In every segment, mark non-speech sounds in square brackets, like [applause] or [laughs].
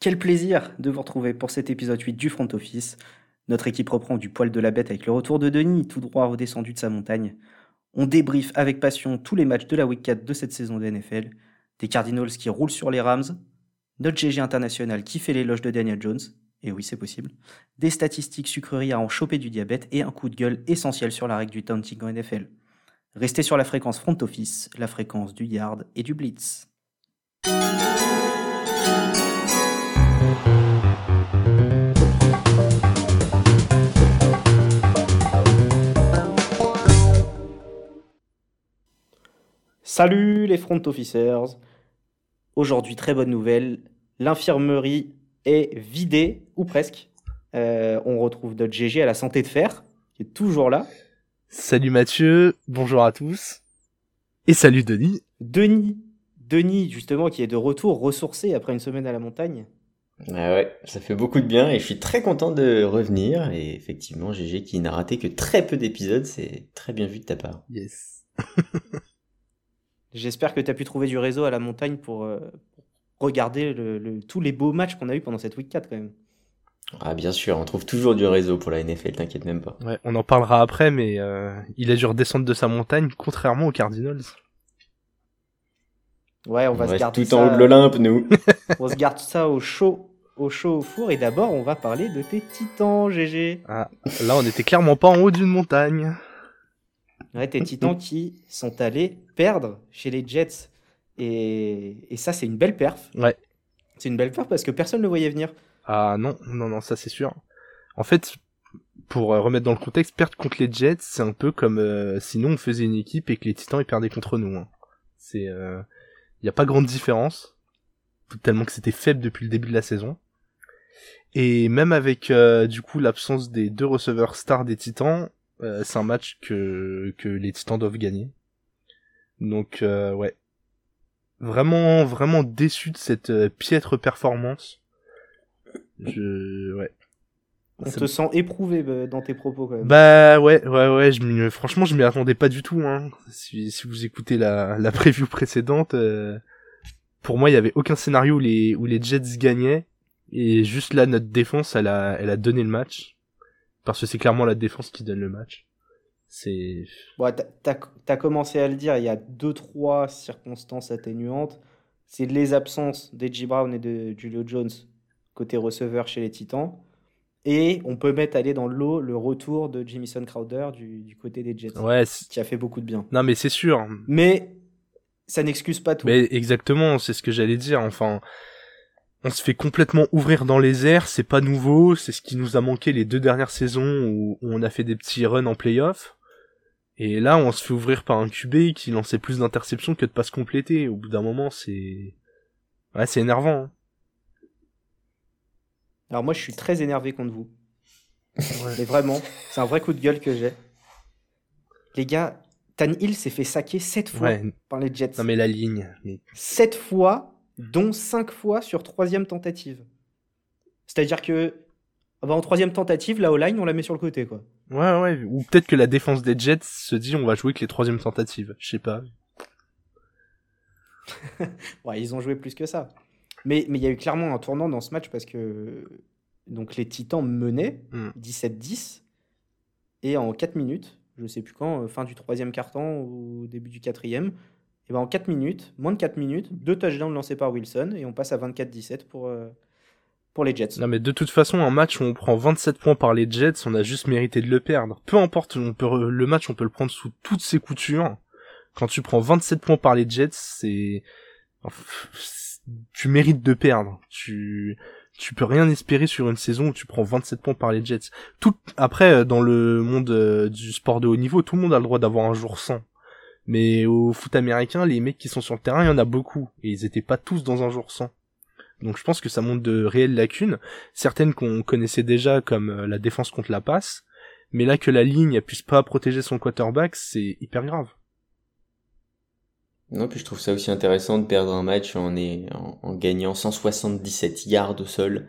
Quel plaisir de vous retrouver pour cet épisode 8 du Front Office. Notre équipe reprend du poil de la bête avec le retour de Denis, tout droit redescendu de sa montagne. On débriefe avec passion tous les matchs de la Week 4 de cette saison de NFL, des Cardinals qui roulent sur les Rams, notre GG international qui fait l'éloge de Daniel Jones, et oui c'est possible, des statistiques sucreries à en choper du diabète et un coup de gueule essentiel sur la règle du taunting en NFL. Restez sur la fréquence Front Office, la fréquence du yard et du blitz. Salut les front officers. Aujourd'hui, très bonne nouvelle. L'infirmerie est vidée, ou presque. Euh, on retrouve notre GG à la santé de fer, qui est toujours là. Salut Mathieu, bonjour à tous. Et salut Denis. Denis, Denis justement, qui est de retour, ressourcé après une semaine à la montagne. Ah ouais, ça fait beaucoup de bien et je suis très content de revenir. Et effectivement, GG qui n'a raté que très peu d'épisodes, c'est très bien vu de ta part. Yes. [laughs] J'espère que tu as pu trouver du réseau à la montagne pour, euh, pour regarder le, le- tous les beaux matchs qu'on a eu pendant cette week 4 quand même. Ah bien sûr, on trouve toujours du réseau pour la NFL, t'inquiète même pas. Ouais, on en parlera après, mais euh, il a dû redescendre de sa montagne, contrairement aux Cardinals. Ouais, on On, va se reste garder tout ça, en haut de l'Olympe, nous. [laughs] on se garde ça au chaud, au chaud au four. Et d'abord, on va parler de tes titans, GG. Ah, là, on était clairement pas en haut d'une montagne. Ouais, tes titans qui sont allés perdre chez les Jets. Et, et ça, c'est une belle perf. Ouais. C'est une belle perf parce que personne ne le voyait venir. Ah non, non, non, ça c'est sûr. En fait, pour euh, remettre dans le contexte, perdre contre les Jets, c'est un peu comme euh, si nous on faisait une équipe et que les Titans ils perdaient contre nous. hein. C'est, il y a pas grande différence, tellement que c'était faible depuis le début de la saison. Et même avec euh, du coup l'absence des deux receveurs stars des Titans, euh, c'est un match que que les Titans doivent gagner. Donc euh, ouais, vraiment vraiment déçu de cette euh, piètre performance. Je ouais. On te sent éprouvé euh, dans tes propos quand même. Bah ouais, ouais, ouais. Je franchement, je m'y attendais pas du tout. Hein. Si, si vous écoutez la, la [laughs] preview précédente, euh, pour moi, il y avait aucun scénario où les, où les Jets gagnaient. Et juste là, notre défense, elle a, elle a donné le match. Parce que c'est clairement la défense qui donne le match. C'est... Ouais, t'as- t'as commencé à le dire, il y a deux, trois circonstances atténuantes. C'est les absences d'Edgy Brown et de Julio Jones côté receveur chez les Titans. Et on peut mettre aller dans le lot le retour de Jamison Crowder du, du côté des Jets, Ouais, qui a fait beaucoup de bien. non mais c'est sûr. Mais ça n'excuse pas tout. Mais exactement, c'est ce que j'allais dire. Enfin, on se fait complètement ouvrir dans les airs, c'est pas nouveau, c'est ce qui nous a manqué les deux dernières saisons où, on a fait des petits runs en playoff. Et là, on se fait ouvrir par un QB qui lançait plus d'interceptions que de passes complétées. Au bout d'un moment, c'est... Ouais, c'est énervant. hein. Alors moi, je suis très énervé contre vous. Mais vraiment, c'est un vrai coup de gueule que j'ai. Les gars, Tan Hill s'est fait saquer 7 fois Ouais, par les Jets. non mais la ligne. mais- 7 fois, dont 5 fois sur troisième tentative. C'est-à-dire que ah bah, en troisième tentative, la O-line, on la met sur le côté, quoi. Ouais, ouais. Ou peut-être que la défense des Jets se dit on va jouer que les troisièmes tentatives. Je sais pas. [laughs] Ouais, ils ont joué plus que ça. Mais mais il y a eu clairement un tournant dans ce match parce que donc les Titans menaient Hmm. 17-10 et en 4 minutes, je sais plus quand, euh, fin du troisième quart-temps ou début du quatrième, et ben en 4 minutes, moins de 4 minutes, deux touchdowns lancés par Wilson et on passe à 24-17 pour, euh, pour les Jets. Non mais de toute façon, un match où on prend 27 points par les Jets, on a juste mérité de le perdre. Peu importe, on peut le match, on peut le prendre sous toutes ses coutures. Quand tu prends 27 points par les Jets, c'est... Tu mérites de perdre. Tu... Tu peux rien espérer sur une saison où tu prends 27 points par les Jets. Tout après euh, dans le monde euh, du sport de haut niveau, tout le monde a le droit d'avoir un jour sans. Mais au foot américain, les mecs qui sont sur le terrain, il y en a beaucoup et ils étaient pas tous dans un jour sans. Donc je pense que ça montre de réelles lacunes, certaines qu'on connaissait déjà comme euh, la défense contre la passe, mais là que la ligne ne puisse pas protéger son quarterback, c'est hyper grave. Non, puis je trouve ça aussi intéressant de perdre un match en, gagnant 177 yards au sol.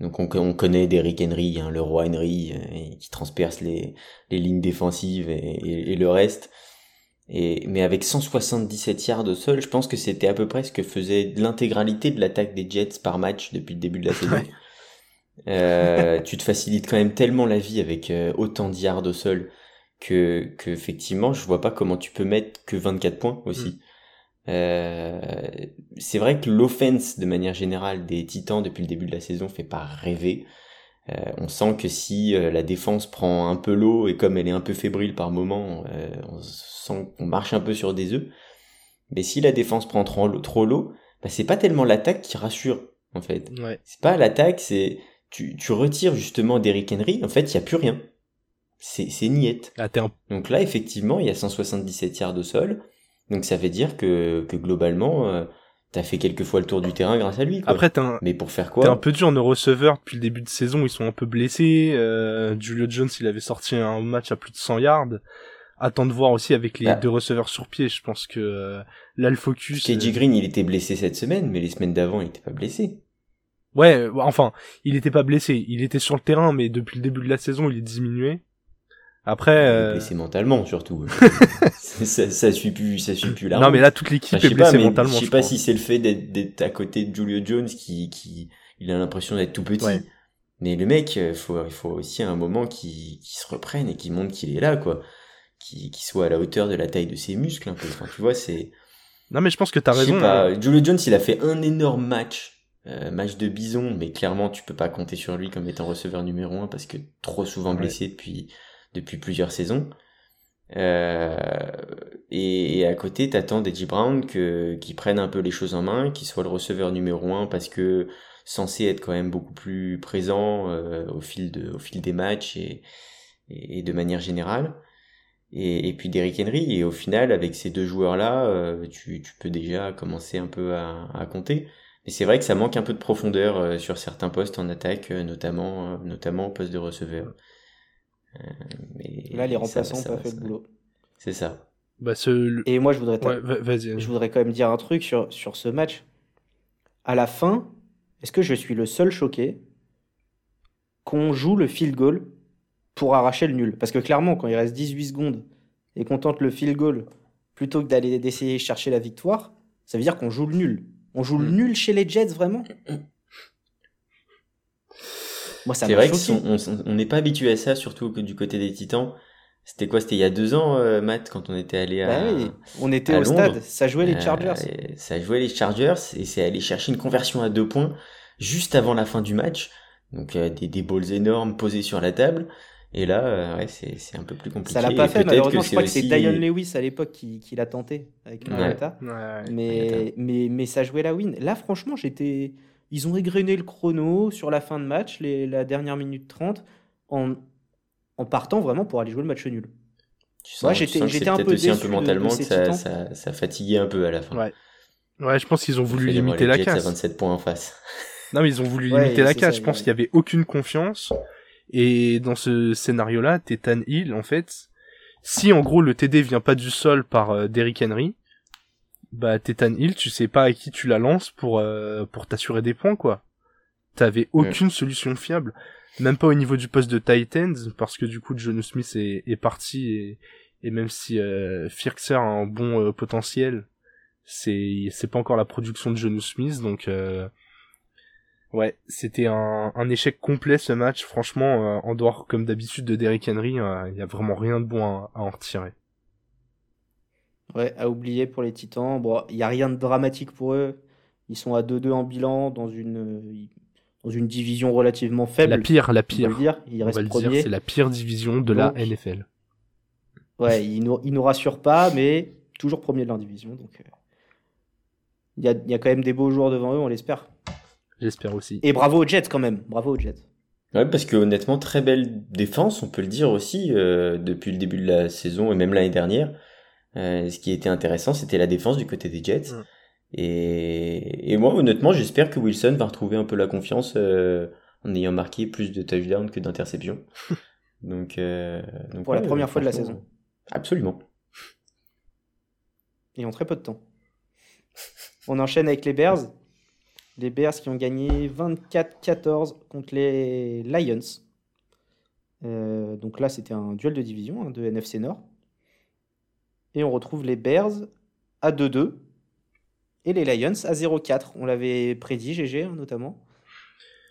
Donc on, on connaît Derrick Henry, hein, le roi Henry, euh, qui transperce les, lignes défensives et le reste. Et, mais avec 177 yards au sol, je pense que c'était à peu près ce que faisait l'intégralité de l'attaque des Jets par match depuis le début de la [laughs] saison. Euh, tu te facilites quand même tellement la vie avec euh, autant de yards au sol que, que effectivement, je vois pas comment tu peux mettre que 24 points aussi. Mm. Euh, c'est vrai que l'offense de manière générale des Titans depuis le début de la saison fait pas rêver. Euh, on sent que si euh, la défense prend un peu l'eau et comme elle est un peu fébrile par moment, euh, on sent qu'on marche un peu sur des œufs. Mais si la défense prend trop, l'eau, bah, c'est pas tellement l'attaque qui rassure en fait. C'est pas l'attaque, c'est tu, tu retires justement Derrick Henry, en fait il y a plus rien. C'est niette. Ah, Donc là effectivement il y a 177 yards de sol. Donc ça veut dire que, que globalement t'as fait quelques fois le tour du terrain grâce à lui. Quoi. Après, un... mais pour faire quoi T'es un peu dur en receveur depuis le début de saison. Ils sont un peu blessés. Euh, Julio Jones, il avait sorti un match à plus de 100 yards. Attends de voir aussi avec les bah. deux receveurs sur pied. Je pense que euh, là, le focus. KJ euh... Green, il était blessé cette semaine, mais les semaines d'avant, il était pas blessé. Ouais, enfin, il était pas blessé. Il était sur le terrain, mais depuis le début de la saison, il est diminué. Après, euh... blessé mentalement surtout. [laughs] ça, ça suit plus, ça suit plus là. Non, mais là toute l'équipe est blessée mentalement. Je sais pas si c'est le fait d'être à côté de Julio Jones qui, qui, il a l'impression d'être tout petit. Mais le mec, il faut, il faut aussi un moment qui, qui se reprenne et qui montre qu'il est là, quoi. Qui, qui soit à la hauteur de la taille de ses muscles, un peu. Enfin, tu vois, c'est. Non, mais je pense que t'as raison. Pas, hein. Julio Jones, il a fait un énorme match, euh, match de bison, mais clairement, tu peux pas compter sur lui comme étant receveur numéro un parce que trop souvent blessé depuis depuis plusieurs saisons. Euh, et, à côté, t'attends d'Edgy Brown que, qui prenne un peu les choses en main, qui soit le receveur numéro un parce que censé être quand même beaucoup plus présent euh, au fil de, au fil des matchs et, et, de manière générale. Et, et puis Derrick Henry. Et au final, avec ces deux joueurs-là, euh, tu, tu peux déjà commencer un peu à, à compter. Mais c'est vrai que ça manque un peu de profondeur euh, sur certains postes en attaque, notamment, notamment au poste de receveur. Euh, Là, les remplaçants n'ont pas fait le boulot. C'est ça. Bah, ce... Et moi, je voudrais, je voudrais quand même dire un truc sur, sur ce match. À la fin, est-ce que je suis le seul choqué qu'on joue le field goal pour arracher le nul? Parce que clairement, quand il reste 18 secondes et qu'on tente le field goal plutôt que d'aller d'essayer chercher la victoire, ça veut dire qu'on joue le nul. On joue le mm. nul chez les Jets, vraiment? C'est vrai qu'on n'est pas habitué à ça, surtout que du côté des Titans. C'était quoi? C'était il y a deux ans, euh, Matt, quand on était allé à. Bah oui, on était au stade. Ça jouait les Chargers. Euh, ça jouait les Chargers et c'est aller chercher une conversion à deux points juste avant la fin du match. Donc euh, des, des balls énormes posés sur la table. Et là, ouais, c'est un peu plus compliqué. Ça l'a pas fait, malheureusement. je crois que c'est Dion Lewis à l'époque qui, qui l'a tenté avec Marietta. mais, mais, mais ça jouait la win. Là, franchement, j'étais. Ils ont égrené le chrono sur la fin de match, les, la dernière minute 30, en, en partant vraiment pour aller jouer le match nul. Moi, j'étais un peu déçu un peu mentalement que ça, ça, ça, fatiguait un peu à la fin. Ouais, ouais je pense qu'ils ont voulu limiter la casse. 27 points en face. [laughs] Non, mais ils ont voulu limiter la casse. Je pense qu'il y avait aucune confiance. Et dans ce scénario-là, Tethan Hill, en fait, si en gros le TD vient pas du sol par euh, Derrick Henry, bah Titan Hill, tu sais pas à qui tu la lances pour euh, pour t'assurer des points quoi. T'avais aucune solution fiable, même pas au niveau du poste de Titans parce que du coup John Smith est, est parti et, et même si euh, Firkser a un bon euh, potentiel, c'est c'est pas encore la production de John Smith donc euh, ouais c'était un, un échec complet ce match franchement en dehors comme d'habitude de Derrick Henry il y a vraiment rien de bon à, à en retirer. Ouais, à oublier pour les Titans. Bon, il n'y a rien de dramatique pour eux. Ils sont à 2-2 en bilan dans une, dans une division relativement faible. La pire, la pire. On va le dire. Ils restent c'est la pire division de la NFL. Ouais, ils nous, ils nous rassurent pas, mais toujours premier de leur division. Donc, euh, il y, a, y a quand même des beaux joueurs devant eux, on l'espère. J'espère aussi. Et bravo aux Jets quand même. Bravo aux Jets. Ouais, parce que honnêtement, très belle défense, on peut le dire aussi, euh, depuis le début de la saison et même l'année dernière. Euh, ce qui était intéressant, c'était la défense du côté des Jets. Mm. Et, et, moi, honnêtement, j'espère que Wilson va retrouver un peu la confiance euh, en ayant marqué plus de touchdowns que d'interceptions. [laughs] donc, euh, donc, pour la première fois de la saison. Absolument. Et en très peu de temps. On enchaîne avec les Bears. Les Bears qui ont gagné 24-14 contre les Lions. donc là, c'était un duel de division hein, de NFC Nord. Et on retrouve les Bears à 2-2 et les Lions à 0-4. On l'avait prédit, GG notamment.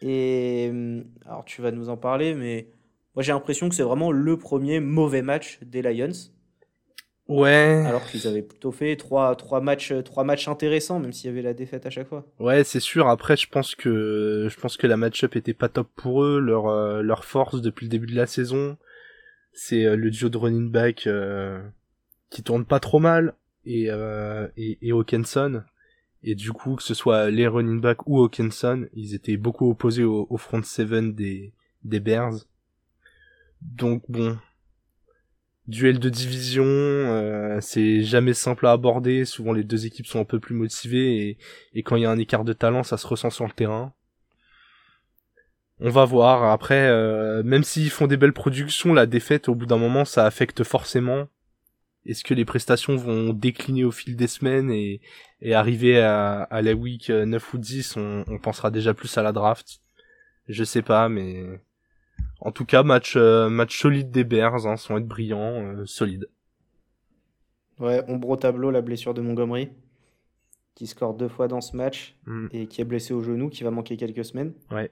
Et hum, alors tu vas nous en parler, mais moi j'ai l'impression que c'est vraiment le premier mauvais match des Lions. Ouais. Alors qu'ils avaient plutôt fait trois, trois, matchs, trois matchs intéressants, même s'il y avait la défaite à chaque fois. Ouais, c'est sûr. Après, je pense que je pense que la match-up était pas top pour eux. Leur euh, leur force depuis le début de la saison, c'est euh, le duo de running back euh, qui tourne pas trop mal et et, et Hawkinson. Et du coup, que ce soit les running back ou Hawkinson, ils étaient beaucoup opposés au, au front seven des des Bears. Donc bon, duel de division, euh, c'est jamais simple à aborder. Souvent les deux équipes sont un peu plus motivées et, et quand il y a un écart de talent, ça se ressent sur le terrain. On va voir. Après, euh, même s'ils font des belles productions, la défaite au bout d'un moment, ça affecte forcément. Est-ce que les prestations vont décliner au fil des semaines et, et arriver à, à la week 9 ou 10, on, on pensera déjà plus à la draft. Je sais pas, mais en tout cas, match, euh, match solide des Bears, hein, sans être brillant, euh, solide. Ouais, ombre au tableau, la blessure de Montgomery, qui score deux fois dans ce match Mm. et qui est blessé au genou, qui va manquer quelques semaines. Ouais.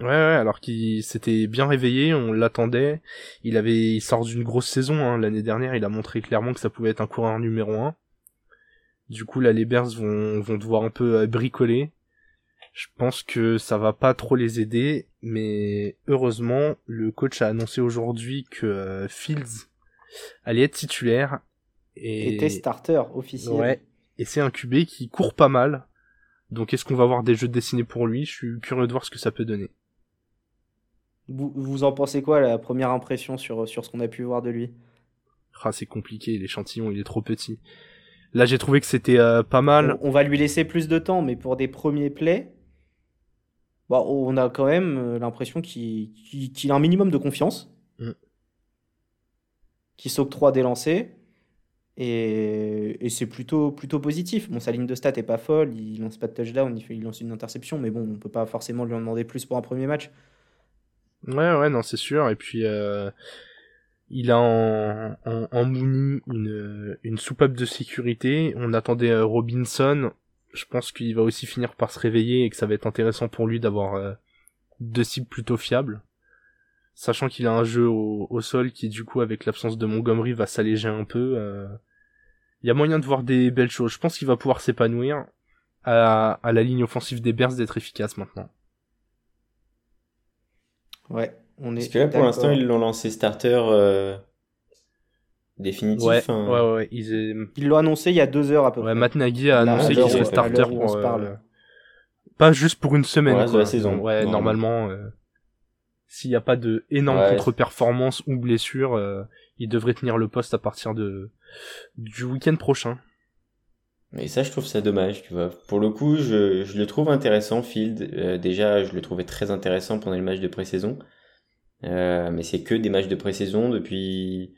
Ouais, ouais, alors qu'il s'était bien réveillé, on l'attendait. Il avait, il sort d'une grosse saison, hein. L'année dernière, il a montré clairement que ça pouvait être un coureur numéro un. Du coup, là, les Bears vont, vont devoir un peu euh, bricoler. Je pense que ça va pas trop les aider, mais heureusement, le coach a annoncé aujourd'hui que euh, Fields allait être titulaire. Et, Était starter officiel. ouais, et c'est un QB qui court pas mal. Donc est-ce qu'on va avoir des jeux dessinés pour lui? Je suis curieux de voir ce que ça peut donner. Vous, vous en pensez quoi, la première impression sur, sur ce qu'on a pu voir de lui? Ah, c'est compliqué, l'échantillon il est trop petit. Là j'ai trouvé que c'était euh, pas mal. On, on va lui laisser plus de temps, mais pour des premiers plays, bon, on a quand même euh, l'impression qu'il a un minimum de confiance, Mm. qu'il s'octroie des lancers, et, et c'est plutôt, plutôt positif. Bon, sa ligne de stats est pas folle, il lance pas de touchdown, il, fait, il lance une interception, mais bon, on peut pas forcément lui en demander plus pour un premier match. Ouais ouais non c'est sûr. Et puis euh, il a en, en, en Mooney une, une soupape de sécurité. On attendait euh, Robinson. Je pense qu'il va aussi finir par se réveiller et que ça va être intéressant pour lui d'avoir euh, deux cibles plutôt fiables. Sachant qu'il a un jeu au, sol qui du coup avec l'absence de Montgomery va s'alléger un peu. euh, Il y a moyen de voir des belles choses. Je pense qu'il va pouvoir s'épanouir à, à la ligne offensive des Bears d'être efficace maintenant. Ouais, on est Parce que là, pour l'instant, ils l'ont lancé starter euh, définitif. Ouais, hein. ouais, ouais, ils est- l'ont annoncé il y a deux heures à peu ouais, près. Matt Nagy a annoncé qu'il serait starter pour, se euh, parle. pas juste pour une semaine. Pour le reste quoi. de la saison, Ouais, normalement. normalement, euh, s'il n'y a pas de énorme Ouais. contre-performance ou blessure, euh, il devrait tenir le poste à partir de du week-end prochain. Et ça, je trouve ça dommage, tu vois. Pour le coup, je, je le trouve intéressant, Field. Euh, déjà, je le trouvais très intéressant pendant les matchs de pré-saison. Euh, mais c'est que des matchs de pré-saison depuis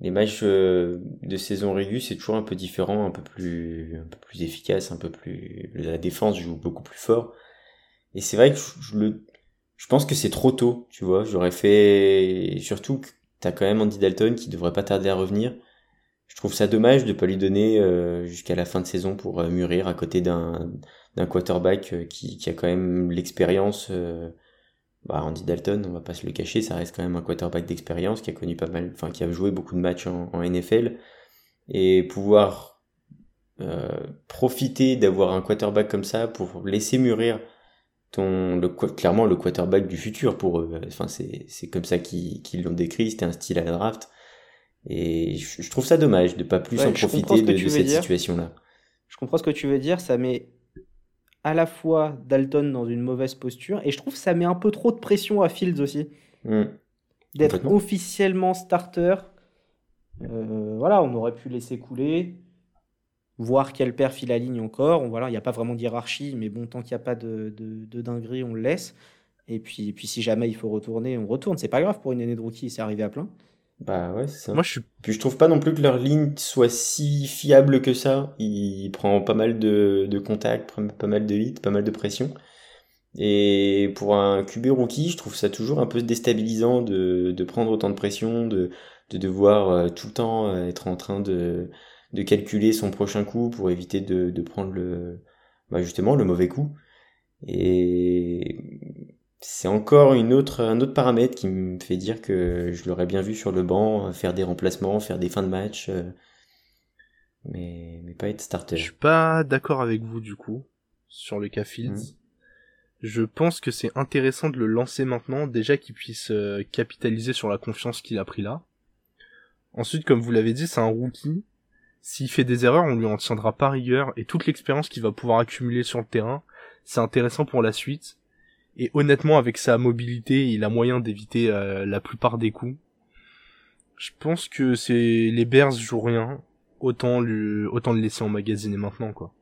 les matchs euh, de saison régulière, c'est toujours un peu différent, un peu plus, un peu plus efficace, un peu plus, la défense joue beaucoup plus fort. Et c'est vrai que je, le, je pense que c'est trop tôt, tu vois. J'aurais fait, et surtout que t'as quand même Andy Dalton qui devrait pas tarder à revenir. Je trouve ça dommage de pas lui donner euh, jusqu'à la fin de saison pour euh, mûrir à côté d'un d'un quarterback euh, qui, qui a quand même l'expérience. euh, bah, Andy Dalton, on va pas se le cacher, ça reste quand même un quarterback d'expérience qui a connu pas mal, enfin qui a joué beaucoup de matchs en, en NFL et pouvoir profiter d'avoir un quarterback comme ça pour laisser mûrir ton le clairement le quarterback du futur pour eux. Enfin c'est c'est comme ça qu'ils l'ont décrit, c'était un style à la draft. Et je, trouve ça dommage de pas plus Ouais, en profiter ce de, cette situation-là. Je comprends ce que tu veux dire, ça met à la fois Dalton dans une mauvaise posture, et je trouve que ça met un peu trop de pression à Fields aussi, Hmm. d'être officiellement starter. Euh, voilà, on aurait pu laisser couler, voir quel père file la ligne encore. On, voilà, il n'y a pas vraiment de hiérarchie, mais bon, tant qu'il n'y a pas de, de, de dinguerie, on le laisse. Et puis, et puis si jamais il faut retourner, on retourne. C'est pas grave pour une année de rookie, c'est arrivé à plein. Bah ouais, c'est ça. Moi, je suis Puis je trouve pas non plus que leur ligne soit si fiable que ça. Il prend pas mal de, de contacts, pas mal de hits, pas mal de pression. Et pour un QB rookie, je trouve ça toujours un peu déstabilisant de, de prendre autant de pression, de, de devoir tout le temps être en train de, de calculer son prochain coup pour éviter de, de prendre le, bah justement, le mauvais coup. Et c'est encore une autre, un autre paramètre qui me fait dire que je l'aurais bien vu sur le banc, faire des remplacements, faire des fins de match, mais, mais pas être starter. Je suis pas d'accord avec vous du coup sur le cas Fields. Mmh. Je pense que c'est intéressant de le lancer maintenant, déjà qu'il puisse euh, capitaliser sur la confiance qu'il a pris là. Ensuite, comme vous l'avez dit, c'est un rookie. S'il fait des erreurs, on lui en tiendra pas rigueur, et toute l'expérience qu'il va pouvoir accumuler sur le terrain, c'est intéressant pour la suite. Et honnêtement, avec sa mobilité, il a moyen d'éviter euh, la plupart des coups. Je pense que c'est les Bears jouent rien, autant le autant le laisser emmagasiner maintenant quoi.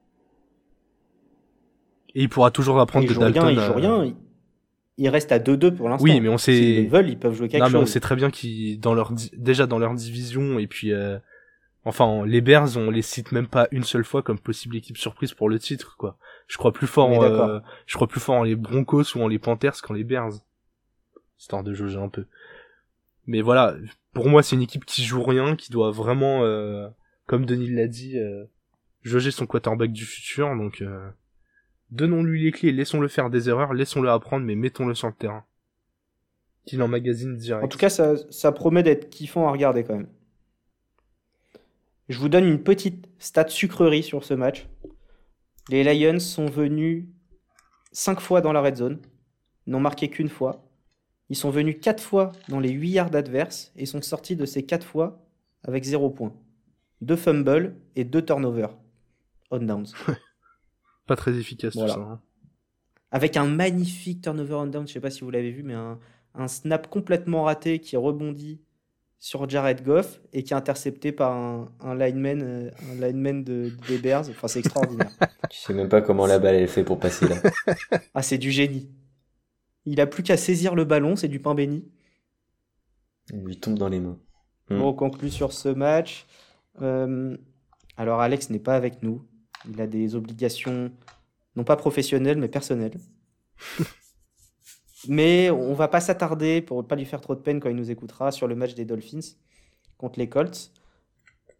Et il pourra toujours apprendre de Dalton. Rien, il joue rien. Il reste à 2-2 pour l'instant. Oui, mais on sait. S'ils veulent, ils peuvent jouer quelque non, chose. mais on sait très bien qu'ils, dans leur, déjà dans leur division, et puis, euh... enfin, les Bears, on les cite même pas une seule fois comme possible équipe surprise pour le titre, quoi. Je crois plus fort, en, euh... je crois plus fort en les Broncos ou en les Panthers qu'en les Bears. Histoire de jauger un peu. Mais voilà, pour moi, c'est une équipe qui joue rien, qui doit vraiment, euh... comme Denis l'a dit, euh... jauger son quarterback du futur, donc, euh... Donnons-lui les clés, laissons-le faire des erreurs, laissons-le apprendre, mais mettons-le sur le terrain. Qu'il emmagasine direct. En tout cas, ça, ça promet d'être kiffant à regarder quand même. Je vous donne une petite stat sucrerie sur ce match. Les Lions sont venus 5 fois dans la red zone, n'ont marqué qu'une fois. Ils sont venus 4 fois dans les 8 yards adverses et sont sortis de ces 4 fois avec 0 points. 2 fumbles et 2 turnovers on downs. [laughs] Pas très efficace tout ça. Hein. Avec un magnifique turnover on down, je sais pas si vous l'avez vu, mais un, un, snap complètement raté qui rebondit sur Jared Goff et qui est intercepté par un, un lineman, euh, un lineman de, des Bears. Enfin, c'est extraordinaire. [laughs] je sais même pas comment la balle elle fait pour passer là. [laughs] ah, c'est du génie. Il a plus qu'à saisir le ballon, c'est du pain béni. Il lui tombe dans les mains. Bon, on conclut sur ce match. Euh, alors, Alex n'est pas avec nous. Il a des obligations, non pas professionnelles, mais personnelles. [laughs] mais on va pas s'attarder, pour ne pas lui faire trop de peine quand il nous écoutera, sur le match des Dolphins contre les Colts,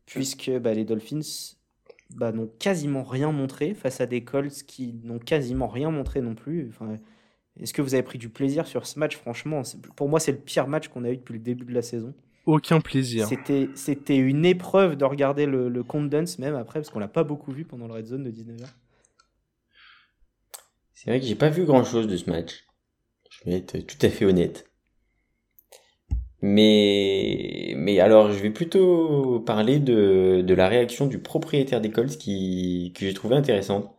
puisque bah, les Dolphins bah, n'ont quasiment rien montré face à des Colts qui n'ont quasiment rien montré non plus. Enfin, Est-ce que vous avez pris du plaisir sur ce match Franchement, pour moi, c'est le pire match qu'on a eu depuis le début de la saison aucun plaisir. C'était, c'était une épreuve de regarder le, le condense même après, parce qu'on l'a pas beaucoup vu pendant le red zone de 19h. C'est vrai que j'ai pas vu grand chose de ce match. Je vais être tout à fait honnête. Mais, mais alors, je vais plutôt parler de, de la réaction du propriétaire des Colts qui, que j'ai trouvé intéressante.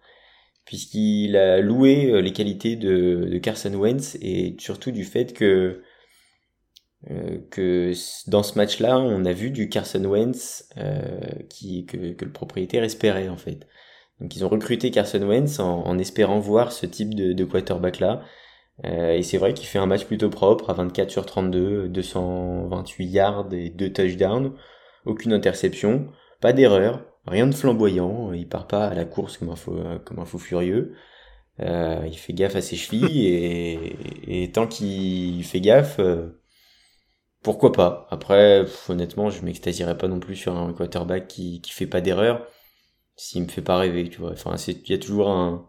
Puisqu'il a loué euh, les qualités de, Carson Wentz et surtout du fait que euh, que dans ce match-là, on a vu du Carson Wentz euh, qui, que, que, le propriétaire espérait en fait. Donc ils ont recruté Carson Wentz en, espérant voir ce type de quarterback-là. Euh, et c'est vrai qu'il fait un match plutôt propre à 24 sur 32, 228 yards et 2 touchdowns, aucune interception, pas d'erreur, rien de flamboyant, il part pas à la course comme un faux, comme un fou furieux. Euh, il fait gaffe à ses chevilles [laughs] et, et tant qu'il fait gaffe, euh, pourquoi pas Après, honnêtement, je m'extasierais pas non plus sur un quarterback qui, qui fait pas d'erreur. S'il me fait pas rêver, tu vois. Enfin, il y a toujours un,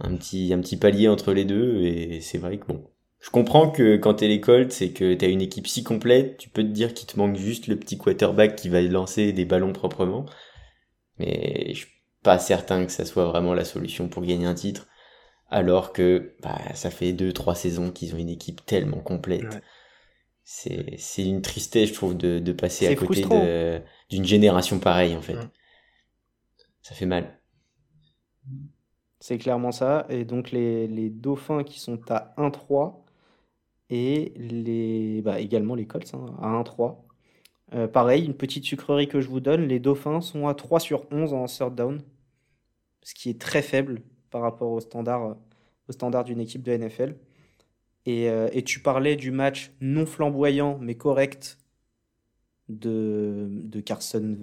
un petit, un petit palier entre les deux, et c'est vrai que bon. Je comprends que quand t'es les Colts, c'est que t'as une équipe si complète, tu peux te dire qu'il te manque juste le petit quarterback qui va lancer des ballons proprement. Mais je suis pas certain que ça soit vraiment la solution pour gagner un titre. Alors que, bah, ça fait deux, trois saisons qu'ils ont une équipe tellement complète c'est une tristesse je trouve de, de passer à côté d'une génération pareille en fait ça fait mal c'est clairement ça. Et donc les, dauphins qui sont à 1-3 et les bah, également les Colts hein, à 1-3 euh, pareil une petite sucrerie que je vous donne. Les dauphins sont à 3 sur 11 en third down ce qui est très faible par rapport au standard d'une équipe de NFL euh, et, tu parlais du match non flamboyant mais correct de, de Carson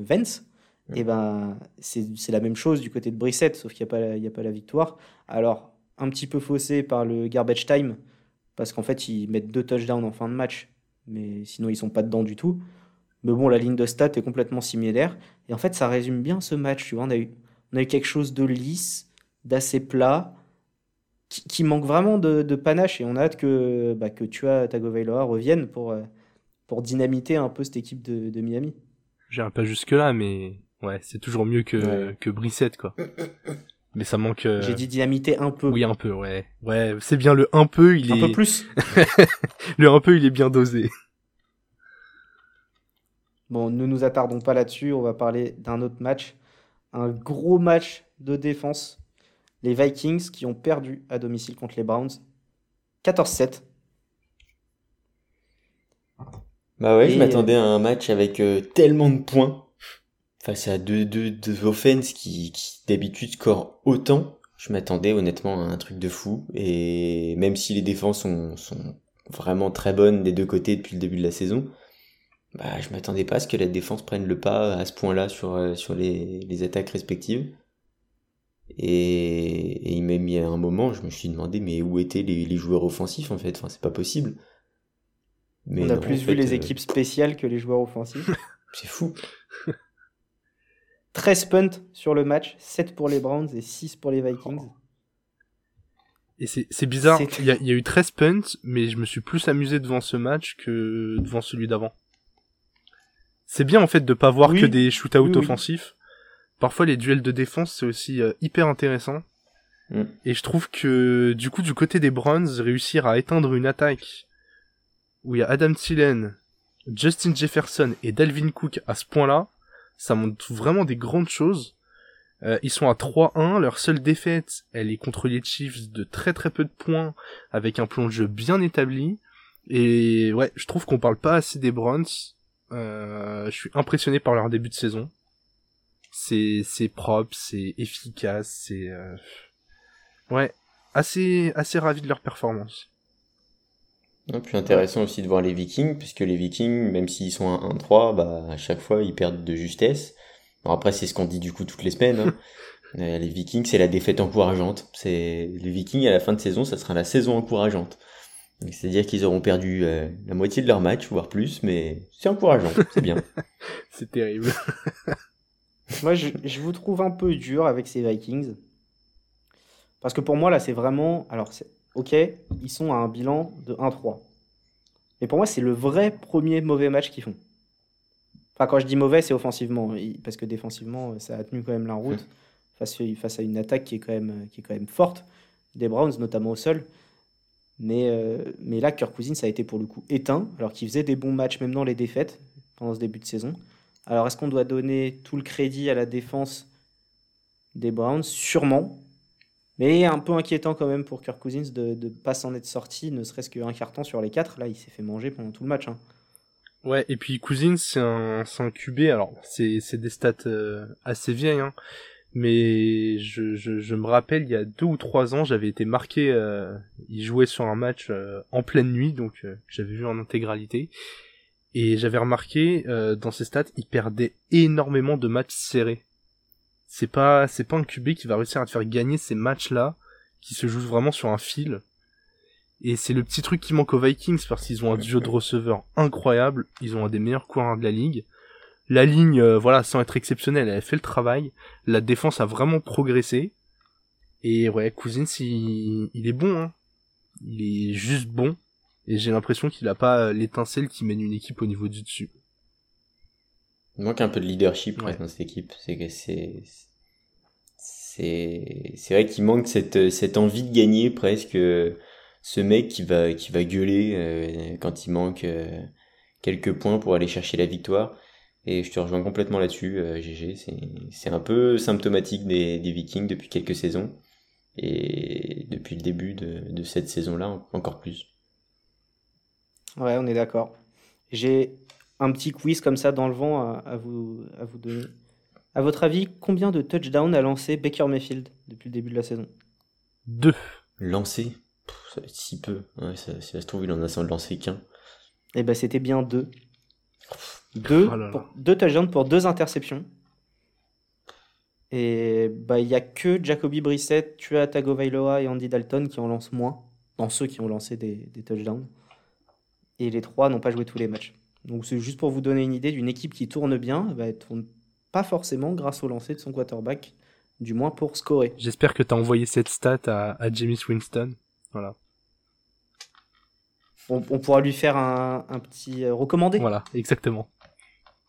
Et eh ben, c'est la même chose du côté de Brissette, sauf qu'il n'y a, pas, a pas la victoire. Alors, un petit peu faussé par le garbage time, parce qu'en fait, ils mettent deux touchdowns en fin de match, mais sinon, ils sont pas dedans du tout. Mais bon, la ligne de stats est complètement similaire. Et en fait, ça résume bien ce match. Tu vois, on a eu, on a eu quelque chose de lisse, d'assez plat, qui, manque vraiment de, panache. Et on a hâte que, bah, que tu as Tagovailoa revienne pour, euh, pour dynamiter un peu cette équipe de, de Miami. J'irai pas jusque-là, mais ouais, c'est toujours mieux que, que Brissette, quoi. [coughs] Mais ça manque. Euh, J'ai dit dynamiter un peu. Oui, un peu, ouais. Ouais, c'est bien le un peu, il est. Un peu plus. [laughs] le un peu, il est bien dosé. Bon, ne nous attardons pas là-dessus. On va parler d'un autre match. Un gros match de défense. Les Vikings qui ont perdu à domicile contre les Browns. 14-7. Bah ouais, je m'attendais à un match avec euh, tellement de points face à deux, deux, deux offenses qui, qui d'habitude scorent autant. Je m'attendais honnêtement à un truc de fou. Et même si les défenses sont, sont vraiment très bonnes des deux côtés depuis le début de la saison, bah, je m'attendais pas à ce que la défense prenne le pas à ce point-là sur, euh, sur les, les attaques respectives. Et, et il m'a mis à un moment, je me suis demandé, mais où étaient les, les joueurs offensifs en fait? Enfin, c'est pas possible. Mais On a plus vu les euh, équipes spéciales que les joueurs offensifs. [laughs] c'est fou. 13 punts sur le match, 7 pour les Browns et 6 pour les Vikings. Et c'est bizarre, il y, a, il y, a eu 13 punts, mais je me suis plus amusé devant ce match que devant celui d'avant. C'est bien en fait de pas voir que des shootouts offensifs. Parfois les duels de défense c'est aussi euh, hyper intéressant. Mm. Et je trouve que du coup du côté des Browns, réussir à éteindre une attaque où il y a Adam Thielen, Justin Jefferson et Dalvin Cook à ce point-là, ça montre vraiment des grandes choses. Euh, ils sont à 3-1, leur seule défaite, elle est contre les Chiefs de très très peu de points, avec un plan de jeu bien établi. Et ouais, je trouve qu'on parle pas assez des Browns. Euh, je suis impressionné par leur début de saison. C'est c'est propre, c'est efficace, c'est euh... ouais assez assez ravi de leur performance. Et puis intéressant aussi de voir les Vikings, puisque les Vikings, même s'ils sont à 1-3, bah à chaque fois ils perdent de justesse. Bon après c'est ce qu'on dit du coup toutes les semaines. Hein. [laughs] Euh, les Vikings c'est la défaite encourageante. C'est les Vikings à la fin de saison, ça sera la saison encourageante. C'est-à-dire qu'ils auront perdu euh, la moitié de leur match, voire plus, mais c'est encourageant, c'est bien. [laughs] c'est terrible. [laughs] moi, je, vous trouve un peu dur avec ces Vikings. Parce que pour moi, là, c'est vraiment. Alors, ok, ils sont à un bilan de 1-3. Mais pour moi, c'est le vrai premier mauvais match qu'ils font. Enfin, quand je dis mauvais, c'est offensivement. Parce que défensivement, ça a tenu quand même la route mmh. [laughs] face, face à une attaque qui est, quand même, qui est quand même forte. Des Browns, notamment au sol. Mais, euh, mais là, Kirk Cousins a été pour le coup éteint, alors qu'il faisait des bons matchs même dans les défaites pendant ce début de saison. Alors est-ce qu'on doit donner tout le crédit à la défense des Browns? Sûrement. Mais un peu inquiétant quand même pour Kirk Cousins de ne pas s'en être sorti, ne serait-ce qu'un carton sur les quatre. Là, il s'est fait manger pendant tout le match. Hein. Ouais, et puis Cousins, c'est un, QB. Alors, c'est des stats euh, assez vieilles. Hein mais je, me rappelle il y a deux ou trois ans j'avais été marqué euh, il jouait sur un match euh, en pleine nuit donc j'avais vu en intégralité et j'avais remarqué dans ses stats il perdait énormément de matchs serrés c'est pas c'est pas un QB qui va réussir à te faire gagner ces matchs là qui se jouent vraiment sur un fil et c'est le petit truc qui manque aux Vikings parce qu'ils ont un duo de receveurs incroyable ils ont un des meilleurs coureurs de la ligue la ligne, euh, voilà, sans être exceptionnelle, elle a fait le travail. La défense a vraiment progressé. Et ouais, Cousins, il, il est bon. Hein. Il est juste bon. Et j'ai l'impression qu'il a pas l'étincelle qui mène une équipe au niveau du dessus. Il manque un peu de leadership dans cette équipe. C'est que c'est c'est c'est vrai qu'il manque cette cette envie de gagner presque. Ce mec qui va qui va gueuler euh, quand il manque euh, quelques points pour aller chercher la victoire. Et je te rejoins complètement là-dessus, euh, GG. C'est un peu symptomatique des, des, Vikings depuis quelques saisons. Et depuis le début de, de cette saison-là, encore plus. Ouais, on est d'accord. J'ai un petit quiz comme ça dans le vent à, à, vous, à vous donner. À votre avis, combien de touchdowns a lancé Baker Mayfield depuis le début de la saison? Deux. Lancé? Ça va être si peu. Ouais, ça, si ça se trouve, il en a sans lancer qu'un. Eh ben, c'était bien deux. Deux, oh pour, deux touchdowns pour deux interceptions. Et bah il y a que Jacoby Brissett, Tua Tagovailoa et Andy Dalton qui en lancent moins dans ceux qui ont lancé des, des touchdowns. Et les trois n'ont pas joué tous les matchs. Donc c'est juste pour vous donner une idée d'une équipe qui tourne bien, bah, elle tourne pas forcément grâce au lancer de son quarterback, du moins pour scorer. J'espère que t'as envoyé cette stat à, à James Winston. Voilà. On, on pourra lui faire un, un petit euh, recommandé Voilà, exactement.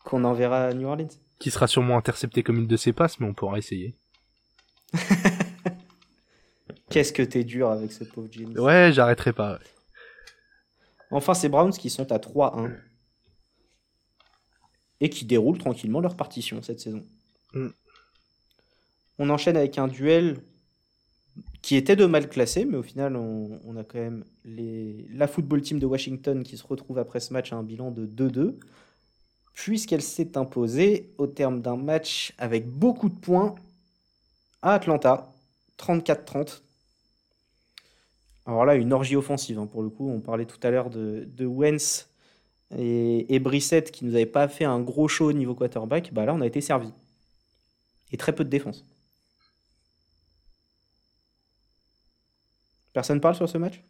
qu'on enverra à New Orleans. Qui sera sûrement intercepté comme une de ses passes, mais on pourra essayer. [laughs] Qu'est-ce que t'es dur avec ce pauvre James. Ouais, j'arrêterai pas. ouais. Enfin, c'est Browns qui sont à 3-1. Et qui déroulent tranquillement leur partition cette saison. Mm. On enchaîne avec un duel qui était de mal classé, mais au final, on, on a quand même les, la football team de Washington qui se retrouve après ce match à un bilan de 2-2, puisqu'elle s'est imposée au terme d'un match avec beaucoup de points à Atlanta, 34-30. Alors là, une orgie offensive, hein, pour le coup. On parlait tout à l'heure de, de Wentz et, et Brissett qui nous avaient pas fait un gros show au niveau quarterback. Bah là, on a été servi. Et très peu de défense. Personne parle sur ce match?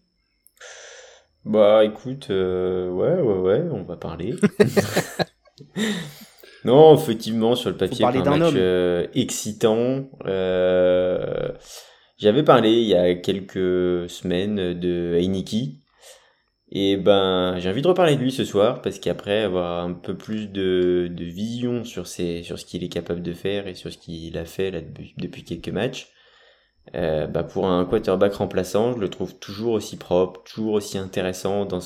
Bah écoute, euh, ouais, ouais, ouais, on va parler. [laughs] non, effectivement, sur le papier, un match homme. euh, excitant. Euh, J'avais parlé il y a quelques semaines de Heineke. Et ben, j'ai envie de reparler de lui ce soir parce qu'après avoir un peu plus de, de vision sur, ses, sur ce qu'il est capable de faire et sur ce qu'il a fait là depuis, quelques matchs, euh, bah pour un quarterback remplaçant, je le trouve toujours aussi propre, toujours aussi intéressant. Dans.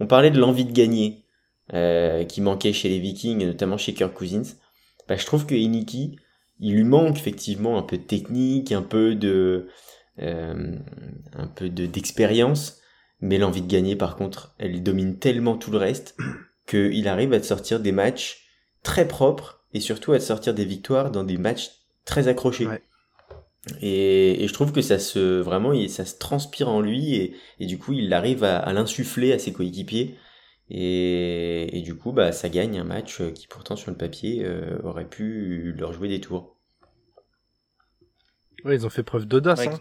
On parlait de l'envie de gagner euh, qui manquait chez les Vikings, notamment chez Kirk Cousins. Bah, je trouve que Iniki, il lui manque effectivement un peu de technique, un peu de, euh, un peu de d'expérience, mais l'envie de gagner, par contre, elle domine tellement tout le reste [clears throat] qu'il arrive à te sortir des matchs très propres et surtout à te sortir des victoires dans des matchs très accrochés. Ouais. Et, et je trouve que ça se vraiment il- ça se transpire en lui et, et du coup il arrive à, à l'insuffler à ses coéquipiers et, et du coup bah ça gagne un match qui pourtant sur le papier euh, aurait pu leur jouer des tours. Ouais, ils ont fait preuve d'audace, Ouais. hein.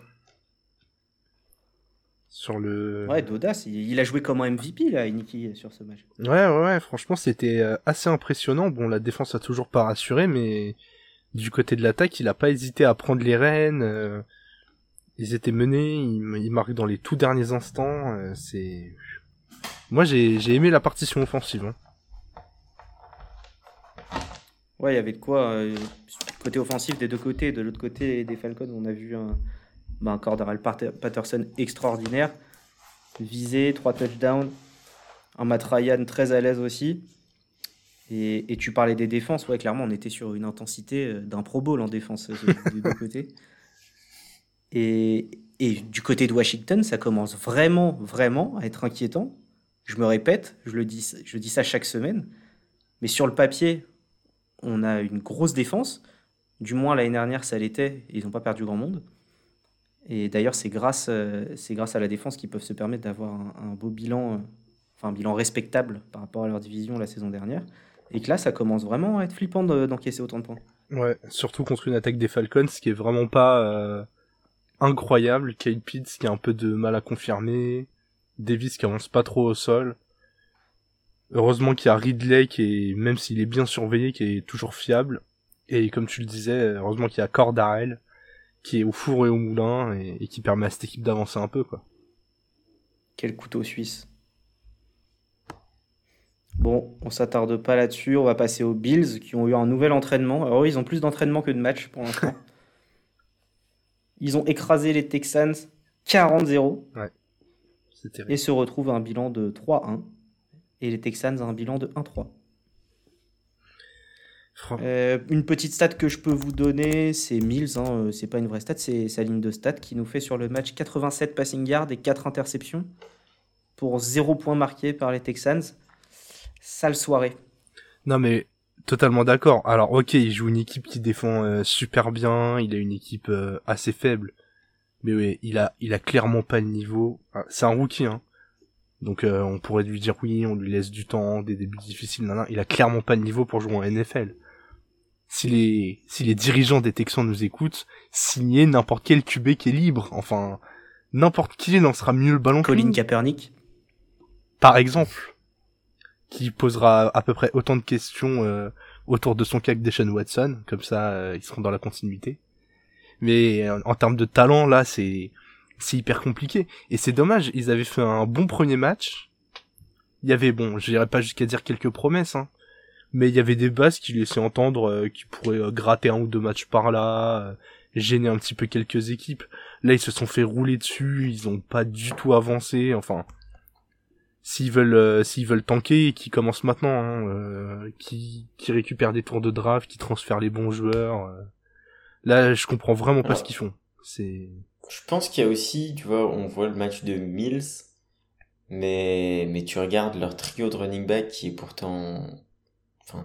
Sur le. Ouais, d'audace. Il, il a joué comme un MVP, là, Iniki, sur ce match. Ouais, ouais, ouais, franchement, c'était euh, assez impressionnant. Bon, la défense a toujours pas rassuré, mais du côté de l'attaque, il a pas hésité à prendre les rênes. euh, Ils étaient menés, ils marquent dans les tout derniers instants. euh, C'est. Moi, j'ai j'ai aimé la partition offensive. hein. Ouais, il y avait de quoi. euh, côté offensif des deux côtés. De l'autre côté des Falcons, on a vu un, Cordell Pat- Patterson extraordinaire. Visé, trois touchdowns. Un Matt Ryan très à l'aise aussi. Et, tu parlais des défenses. Ouais, clairement, on était sur une intensité euh, d'un Pro Bowl en défense euh, des deux côtés. [laughs] Et, et du côté de Washington, ça commence vraiment, vraiment à être inquiétant. Je me répète, je le dis, je dis ça chaque semaine. Mais sur le papier, on a une grosse défense. Du moins l'année dernière, ça l'était. Ils n'ont pas perdu grand monde. Et d'ailleurs, c'est grâce, euh, c'est grâce à la défense qu'ils peuvent se permettre d'avoir un, beau bilan, euh, enfin un bilan respectable par rapport à leur division la saison dernière. Et que là, ça commence vraiment à être flippant de- d'encaisser autant de points. Ouais, surtout contre une attaque des Falcons qui est vraiment pas euh, incroyable. Kyle Pitts qui a un peu de mal à confirmer. Davis qui avance pas trop au sol. Heureusement qu'il y a Ridley qui est, même s'il est bien surveillé, qui est toujours fiable. Et comme tu le disais, heureusement qu'il y a Cordarel qui est au four et au moulin et, et qui permet à cette équipe d'avancer un peu, quoi. Quel couteau suisse. Bon, on s'attarde pas là-dessus. On va passer aux Bills qui ont eu un nouvel entraînement. Alors, ils ont plus d'entraînement que de matchs pour l'instant. [laughs] Ils ont écrasé les Texans 40-0 C'est terrible. et se retrouvent à un bilan de 3-1. Et les Texans à un bilan de 1-3. Euh, une petite stat que je peux vous donner, c'est Mills, hein, euh, c'est pas une vraie stat, c'est sa ligne de stat qui nous fait sur le match 87 passing yards et 4 interceptions pour 0 points marqués par les Texans. Sale soirée. Non mais totalement d'accord. Alors ok, il joue une équipe qui défend euh, super bien, il a une équipe euh, assez faible, mais oui, il a il a clairement pas le niveau. C'est un rookie, hein. Donc euh, on pourrait lui dire oui, on lui laisse du temps, des débuts difficiles, nan, nan. il a clairement pas le niveau pour jouer en NFL. Si les si les dirigeants des Texans nous écoutent, signez n'importe quel QB qui est libre. Enfin, n'importe qui lancera mieux le ballon que Colin. Kaepernick. Par exemple. qui posera à peu près autant de questions euh, autour de son cas que Deshaun Watson, comme ça euh, ils seront dans la continuité. Mais en, en termes de talent, là, c'est c'est hyper compliqué. Et c'est dommage, ils avaient fait un bon premier match. Il y avait, bon, je pas jusqu'à dire quelques promesses, hein, mais il y avait des bases qui laissaient entendre euh, qu'ils pourraient euh, gratter un ou deux matchs par là, euh, gêner un petit peu quelques équipes. Là, ils se sont fait rouler dessus, ils ont pas du tout avancé, enfin... S'ils veulent, s'ils veulent tanker, qui commencent maintenant, hein, euh, qui, qui récupèrent des tours de draft, qui transfèrent les bons joueurs. Là, je comprends vraiment pas ce qu'ils font. Je pense qu'il y a aussi, tu vois, on voit le match de Mills, mais, mais tu regardes leur trio de running back qui est pourtant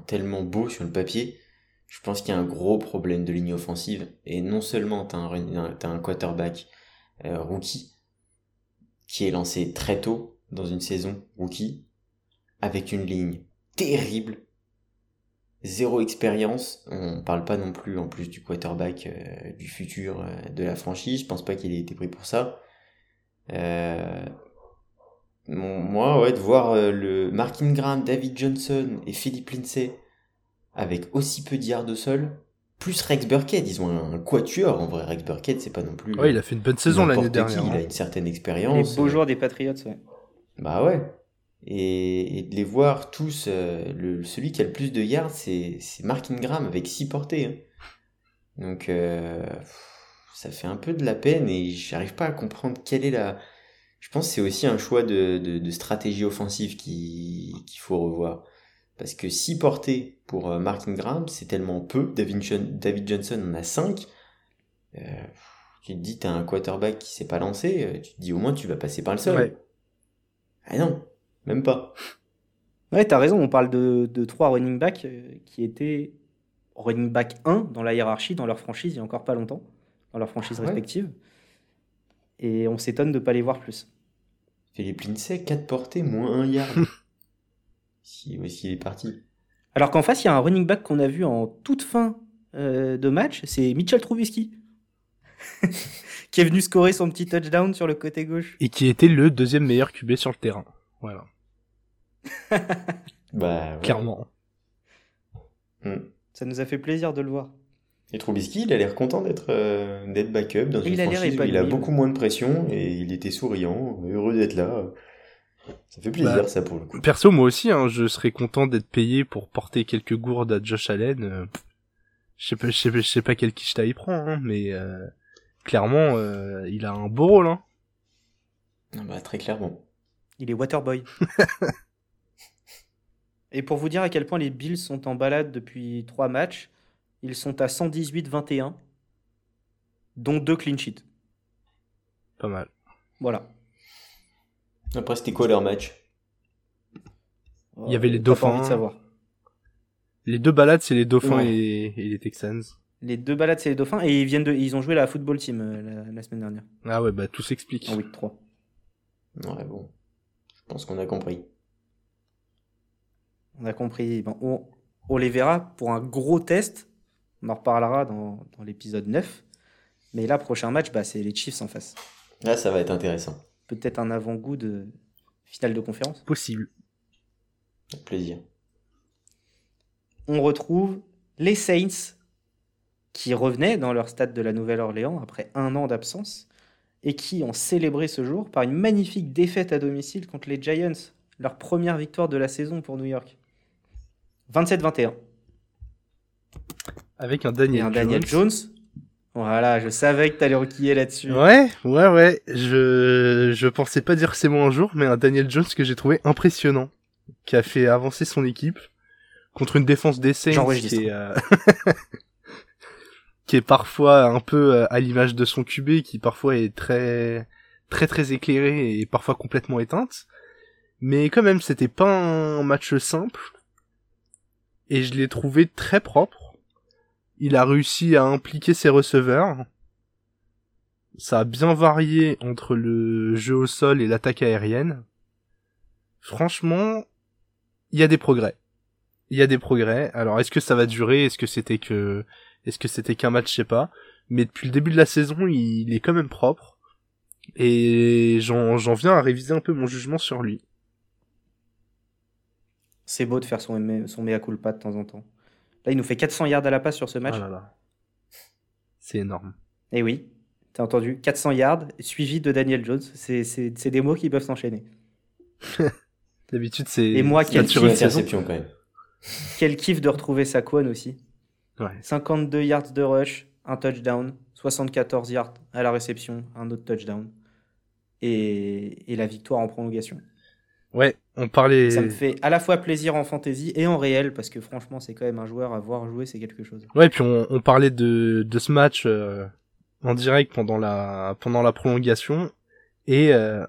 tellement beau sur le papier. Je pense qu'il y a un gros problème de ligne offensive. Et non seulement t'as un, t'as un quarterback euh, rookie qui est lancé très tôt dans une saison rookie, avec une ligne terrible, zéro expérience. On parle pas non plus en plus du quarterback euh, du futur euh, de la franchise. Je pense pas qu'il ait été pris pour ça. Euh, moi, ouais, de voir euh, le Mark Ingram, David Johnson et Philippe Lindsay avec aussi peu d'yards de sol, plus Rex Burkhead, ils ont un, un quatuor. En vrai, Rex Burkhead, c'est pas non plus. ouais, il a fait une bonne saison l'année qui, dernière. Il a hein. une certaine Les expérience. beaux joueurs des Patriots, ouais. Bah ouais. Et, et de les voir tous, euh, le, celui qui a le plus de yards, c'est, c'est Mark Ingram avec 6 portées. hein. Donc, euh, ça fait un peu de la peine et j'arrive pas à comprendre quelle est la. Je pense que c'est aussi un choix de, de, de stratégie offensive qui, qu'il faut revoir. Parce que 6 portées pour euh, Mark Ingram, c'est tellement peu. David, David Johnson en a 5. Euh, tu te dis, t'as un quarterback qui s'est pas lancé, tu te dis au moins tu vas passer par le sol. Ouais. Ah non, même pas. Ouais, t'as raison, on parle de, de trois running backs euh, qui étaient running back 1 dans la hiérarchie, dans leur franchise, il y a encore pas longtemps, dans leur franchise Ah ouais. respective. Et on s'étonne de pas les voir plus. Philippe Lindsay, 4 portées, moins 1 yard. [laughs] si, qu'il est parti Alors qu'en face, il y a un running back qu'on a vu en toute fin euh, de match, c'est Mitchell Trubisky, [laughs] qui est venu scorer son petit touchdown sur le côté gauche. Et qui était le deuxième meilleur QB sur le terrain. Voilà, [laughs] Bah, ouais. clairement. Hmm. Ça nous a fait plaisir de le voir. Et Trubisky, il a l'air content d'être euh, d'être backup dans Et une il a où il a beaucoup moins de pression et il était souriant, heureux d'être là. Ça fait plaisir, Bah, ça, pour le coup. Perso, moi aussi, hein, je serais content d'être payé pour porter quelques gourdes à Josh Allen. euh, je sais pas, je sais pas, je sais pas quel quicheta il prend, hein, mais euh, clairement, euh, il a un beau rôle. Hein. Ah bah, très clairement. Il est Waterboy. [laughs] Et pour vous dire à quel point les Bills sont en balade depuis trois matchs, ils sont à 118-21, dont deux clean sheets. Pas mal. Voilà. Après, c'était quoi leur match? Il y avait les Euh, Dauphins. envie de savoir. Les deux balades, c'est les Dauphins Ouais. et, et les Texans. Les deux balades, c'est les Dauphins, et ils, viennent de, ils ont joué la football team euh, la, la semaine dernière, Ah ouais, bah tout s'explique. en week 3. Ouais, bon. Je pense qu'on a compris. On a compris. Bon, on, on les verra pour un gros test. On en reparlera dans, dans l'épisode 9. Mais là, prochain match, bah, c'est les Chiefs en face. Là, ça va être intéressant. Peut-être un avant-goût de finale de conférence. Possible. Avec plaisir. On retrouve les Saints qui revenaient dans leur stade de la Nouvelle-Orléans après un an d'absence et qui ont célébré ce jour par une magnifique défaite à domicile contre les Giants, leur première victoire de la saison pour New York. 27-21. Avec un Et Daniel, un Daniel Jones. Voilà, je savais que t'allais requiller là-dessus. Ouais, ouais, ouais. Je, je pensais pas dire ces mots un jour, mais un Daniel Jones que j'ai trouvé impressionnant, qui a fait avancer son équipe contre une défense des Saints J'enregistre. qui est, euh, [laughs] qui est parfois un peu euh, à l'image de son QB, qui parfois est très, très, très éclairée et parfois complètement éteinte. Mais quand même, c'était pas un match simple. Et je l'ai trouvé très propre. Il a réussi à impliquer ses receveurs. Ça a bien varié entre le jeu au sol et l'attaque aérienne. Franchement, il y a des progrès. Il y a des progrès. Alors, est-ce que ça va durer? Est-ce que c'était que, est-ce que c'était qu'un match? Je sais pas. Mais depuis le début de la saison, il est quand même propre. Et j'en, j'en viens à réviser un peu mon jugement sur lui. C'est beau de faire son, son mea culpa de temps en temps. Là, il nous fait 400 yards à la passe sur ce match. Ah là là. C'est énorme. Et oui, t'as entendu? 400 yards, suivi de Daniel Jones. C'est des mots qui peuvent s'enchaîner. [laughs] D'habitude, c'est. Et moi, quel kiff, interception quand même. quel kiff de retrouver Saquon aussi. Ouais. 52 yards de rush, un touchdown, 74 yards à la réception, un autre touchdown. Et, et la victoire en prolongation. Ouais, on parlait. Ça me fait à la fois plaisir en fantasy et en réel, parce que franchement, c'est quand même un joueur à voir jouer, c'est quelque chose. Ouais, puis on, on parlait de, de ce match euh, en direct pendant la pendant la prolongation et euh,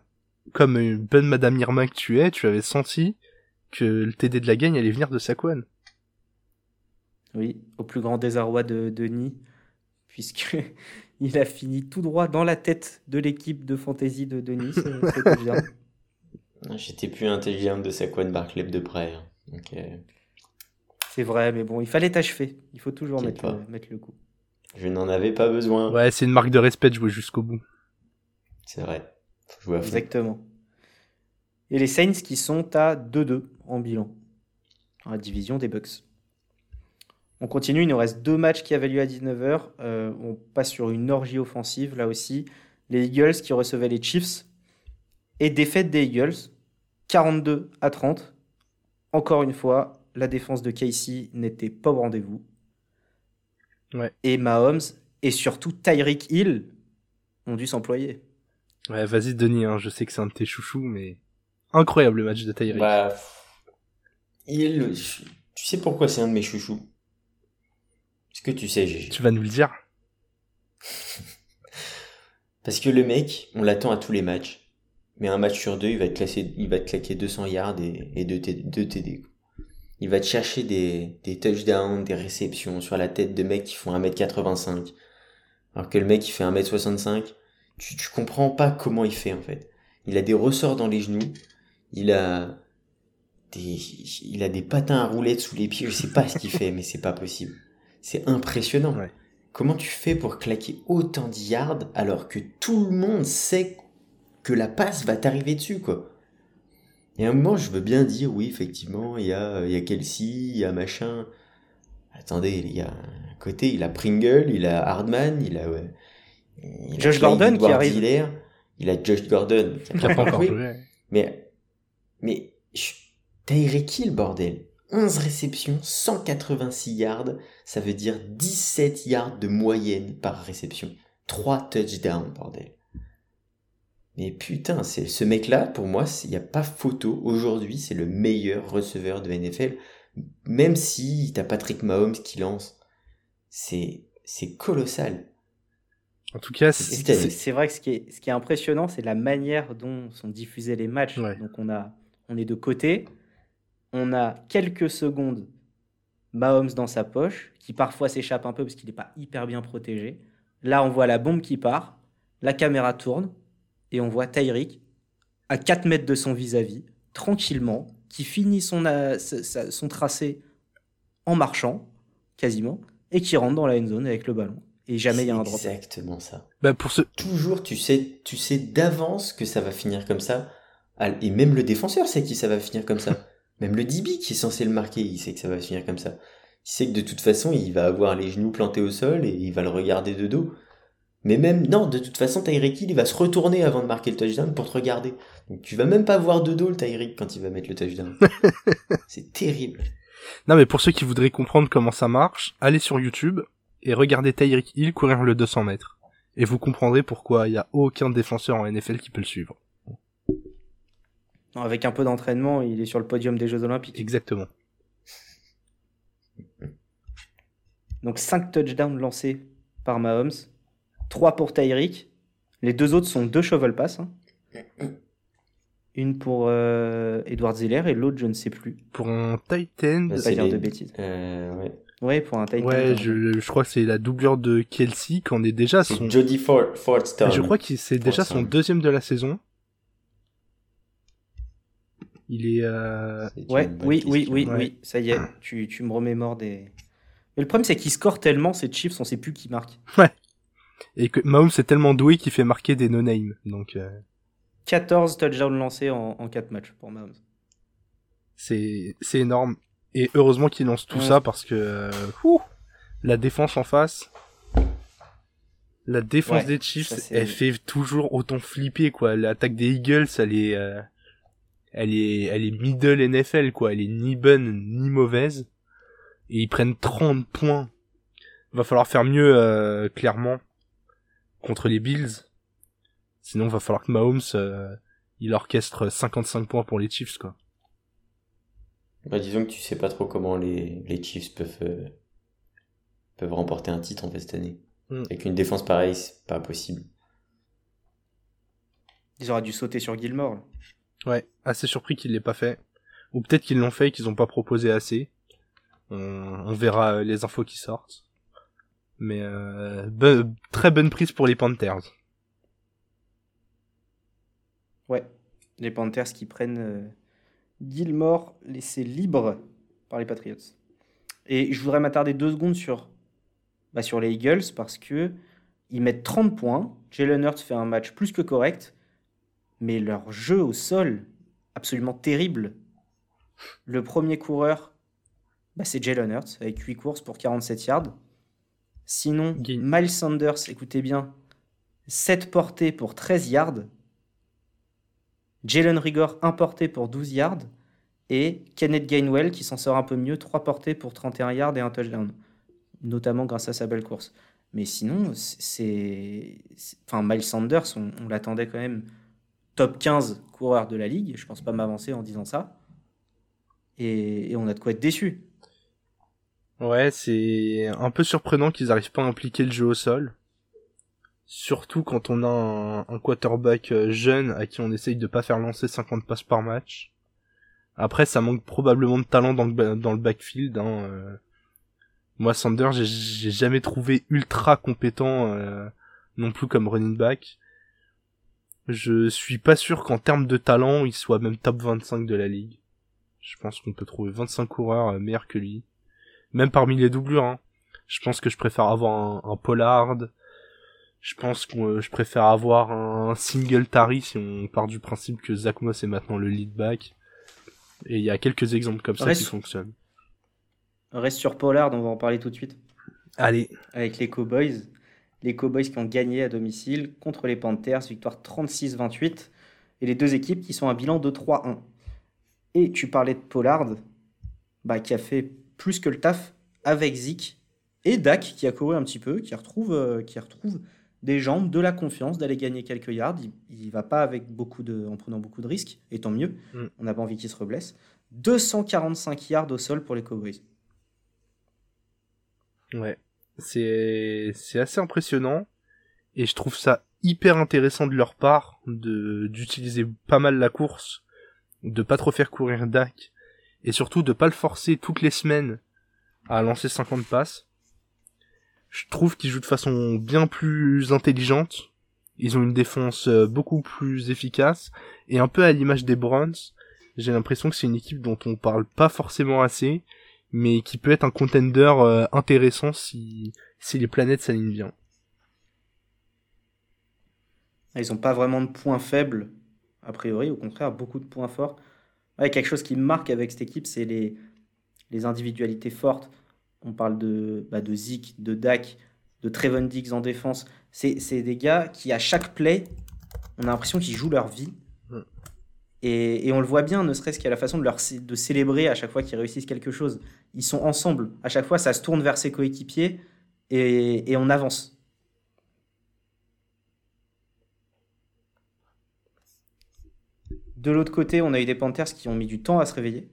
comme une bonne Madame Irma que tu es, tu avais senti que le TD de la gagne allait venir de Saquon. Oui, au plus grand désarroi de Denis, puisque [laughs] il a fini tout droit dans la tête de l'équipe de fantasy de Denis. [laughs] J'étais plus intelligent de Saquon Barclay de près. hein. Euh, c'est vrai, mais bon, il fallait t'achever. Il faut toujours mettre le, pas. mettre le coup. je n'en avais pas besoin. Ouais, c'est une marque de respect de jouer jusqu'au bout. C'est vrai. Faut jouer à fond. Exactement. Et les Saints qui sont à 2-2 en bilan, dans la division des Bucks. On continue, il nous reste deux matchs qui avaient lieu à 19h. Euh, on passe sur une orgie offensive, là aussi. Les Eagles qui recevaient les Chiefs. Et défaite des Eagles, 42 à 30. Encore une fois, la défense de Casey n'était pas au rendez-vous. Ouais. Et Mahomes, et surtout Tyreek Hill, ont dû s'employer. Ouais, vas-y Denis, hein, je sais que c'est un de tes chouchous, mais incroyable le match de Tyreek. Bah, il, je- tu sais pourquoi c'est un de mes chouchous? Est-ce que tu sais, GG Tu vas nous le dire [laughs] Parce que le mec, on l'attend à tous les matchs. Mais un match sur deux, il va te, classer, il va te claquer 200 yards et, et 2 TD. Il va te chercher des, des touchdowns, des réceptions sur la tête de mecs qui font 1m85. Alors que le mec, il fait 1m65. Tu, tu comprends pas comment il fait, en fait. Il a des ressorts dans les genoux. Il a des, il a des patins à roulettes sous les pieds. Je sais pas ce qu'il fait, [laughs] mais c'est pas possible. C'est impressionnant. Ouais. Comment tu fais pour claquer autant de yards alors que tout le monde sait que la passe va t'arriver dessus, quoi. Et à un moment, je veux bien dire, oui, effectivement, il y a, il y a Kelsey, il y a machin. Attendez, il y a à côté, il a Pringle, il a Hardman, il a, ouais, il a Josh Clyde Gordon qui arrive. Il a Josh Gordon Il a pas encore joué. Mais, mais, je- Tyreek Hill, bordel. 11 réceptions, 186 yards, ça veut dire 17 yards de moyenne par réception. 3 touchdowns, bordel. Mais putain, c'est ce mec-là, pour moi, il n'y a pas photo. Aujourd'hui, c'est le meilleur receveur de NFL. Même si t'as Patrick Mahomes qui lance. C'est, c'est colossal. En tout cas, c'est- vrai que ce qui est, ce qui est impressionnant, c'est la manière dont sont diffusés les matchs. Ouais. Donc on, a, on est de côté, on a quelques secondes Mahomes dans sa poche, qui parfois s'échappe un peu parce qu'il n'est pas hyper bien protégé. Là, on voit la bombe qui part, la caméra tourne, et on voit Tyreek à 4 mètres de son vis-à-vis, tranquillement, qui finit son, euh, son tracé en marchant, quasiment, et qui rentre dans la end zone avec le ballon. Et jamais il y a un drop. Exactement ça. bah, pour ce, toujours tu sais tu sais d'avance que ça va finir comme ça et même le défenseur sait que ça va finir comme ça [laughs] même le DB qui est censé le marquer il sait que ça va finir comme ça il sait que de toute façon il va avoir les genoux plantés au sol et il va le regarder de dos mais même non de toute façon Tyreek Hill il va se retourner avant de marquer le touchdown pour te regarder donc tu vas même pas voir de dos le Tyreek quand il va mettre le touchdown [laughs] c'est terrible non mais pour ceux qui voudraient comprendre comment ça marche, allez sur YouTube et regardez Tyreek Hill courir le 200 mètres. Et vous comprendrez pourquoi il y a aucun défenseur en NFL qui peut le suivre. Non, Avec un peu d'entraînement, il est sur le podium des Jeux Olympiques. Exactement. Donc 5 touchdowns lancés par Mahomes, 3 pour Tyreek. Les deux autres sont deux shovel pass. hein. Une pour euh, Edward Zeller et l'autre, je ne sais plus. Pour un tight end, Bah, Pas dire les- de bêtises. euh, ouais. Ouais, pour un tight end. ouais, je, je crois que c'est la doublure de Kelsey qu'on est déjà c'est son. Jody Ford, Fordstone Je crois que c'est déjà son deuxième de la saison. Il est. Euh... Ouais, oui, oui, oui, Ouais. oui, ça y est, tu, tu me remémores des... Mais le problème, c'est qu'ils scorent tellement, ces Chiefs, on sait plus qui marque. Et que Mahomes est tellement doué qu'il fait marquer des no-name. Donc, euh, 14 touchdowns lancés en, en 4 matchs pour Mahomes. C'est c'est énorme. Et heureusement qu'ils lancent tout Ouais. ça parce que euh, ouh, la défense en face, la défense Ouais, des Chiefs, ça, elle fait toujours autant flipper quoi. L'attaque des Eagles, elle est, euh, elle est, elle est middle NFL quoi. Elle est ni bonne ni mauvaise. Et ils prennent 30 points. Va falloir faire mieux euh, clairement contre les Bills. Sinon, va falloir que Mahomes euh, il orchestre 55 points pour les Chiefs quoi. Bah, disons que tu sais pas trop comment les, les Chiefs peuvent, euh, peuvent remporter un titre en fait cette année. Mm. Avec une défense pareille, c'est pas possible. Ils auraient dû sauter sur Gilmore. là. Ouais, assez surpris qu'ils l'aient pas fait. Ou peut-être qu'ils l'ont fait et qu'ils ont pas proposé assez. On, on verra euh, les infos qui sortent. Mais euh, très bonne prise pour les Panthers. Ouais. Les Panthers qui prennent euh, Gilmore laissé libre par les Patriots. Et je voudrais m'attarder deux secondes sur, bah, les Eagles parce que ils mettent 30 points. Jalen Hurts fait un match plus que correct, mais leur jeu au sol, absolument terrible. Le premier coureur, bah, c'est Jalen Hurts avec 8 courses pour 47 yards. Sinon. Miles Sanders, écoutez bien, 7 portées pour 13 yards. Jalen Rigor, 1 porté pour 12 yards. Et Kenneth Gainwell, qui s'en sort un peu mieux, 3 portées pour 31 yards et un touchdown. Notamment grâce à sa belle course. Mais sinon, c'est. c'est- Enfin, Miles Sanders, on, on l'attendait quand même top 15 coureur de la ligue. Je pense pas m'avancer en disant ça. Et, et on a de quoi être déçu. Ouais, c'est un peu surprenant qu'ils arrivent pas à impliquer le jeu au sol. Surtout quand on a un, quarterback euh, jeune à qui on essaye de pas faire lancer 50 passes par match. Après, ça manque probablement de talent dans le, backfield. Hein. euh. Moi, Sanders, j'ai- jamais trouvé ultra compétent euh, non plus comme running back. Je suis pas sûr qu'en termes de talent, il soit même top 25 de la ligue. Je pense qu'on peut trouver 25 coureurs meilleurs que lui. Même parmi les doublures, hein. Je pense que je préfère avoir un, un Pollard. Je pense que euh, je préfère avoir un Singletary si on part du principe que Zach Moss est maintenant le lead back. Et il y a quelques exemples comme ça Reste- qui fonctionnent. Reste sur Pollard, on va en parler tout de suite. Allez, avec les Cowboys. Les Cowboys qui ont gagné à domicile contre les Panthers, victoire 36-28. Et les deux équipes qui sont à bilan de 3-1. Et tu parlais de Pollard, bah, qui a fait plus que le taf avec Zeke et Dak qui a couru un petit peu, qui retrouve, euh, qui retrouve des jambes, de la confiance d'aller gagner quelques yards. Il, il va pas avec beaucoup de, en prenant beaucoup de risques, et tant mieux. Mm. On n'a pas envie qu'il se reblesse. 245 yards au sol pour les Cowboys. ouais. C'est, c'est assez impressionnant. Et je trouve ça hyper intéressant de leur part de, d'utiliser pas mal la course, de pas trop faire courir Dak, et surtout de pas le forcer toutes les semaines à lancer 50 passes. Je trouve qu'ils jouent de façon bien plus intelligente. Ils ont une défense euh, beaucoup plus efficace. Et un peu à l'image des Browns, j'ai l'impression que c'est une équipe dont on parle pas forcément assez, mais qui peut être un contender euh, intéressant si, si les planètes s'alignent bien. Ils n'ont pas vraiment de points faibles, a priori, au contraire, beaucoup de points forts. Ouais, quelque chose qui me marque avec cette équipe, c'est les, les individualités fortes. On parle de, bah, de Zeke, de Dak, de Trevon Diggs en défense. C'est des gars qui, à chaque play, on a l'impression qu'ils jouent leur vie. Mm. Et, et on le voit bien, ne serait-ce qu'à la façon de, leur, de célébrer à chaque fois qu'ils réussissent quelque chose. Ils sont ensemble. À chaque fois, ça se tourne vers ses coéquipiers et, et on avance. De l'autre côté, on a eu des Panthers qui ont mis du temps à se réveiller,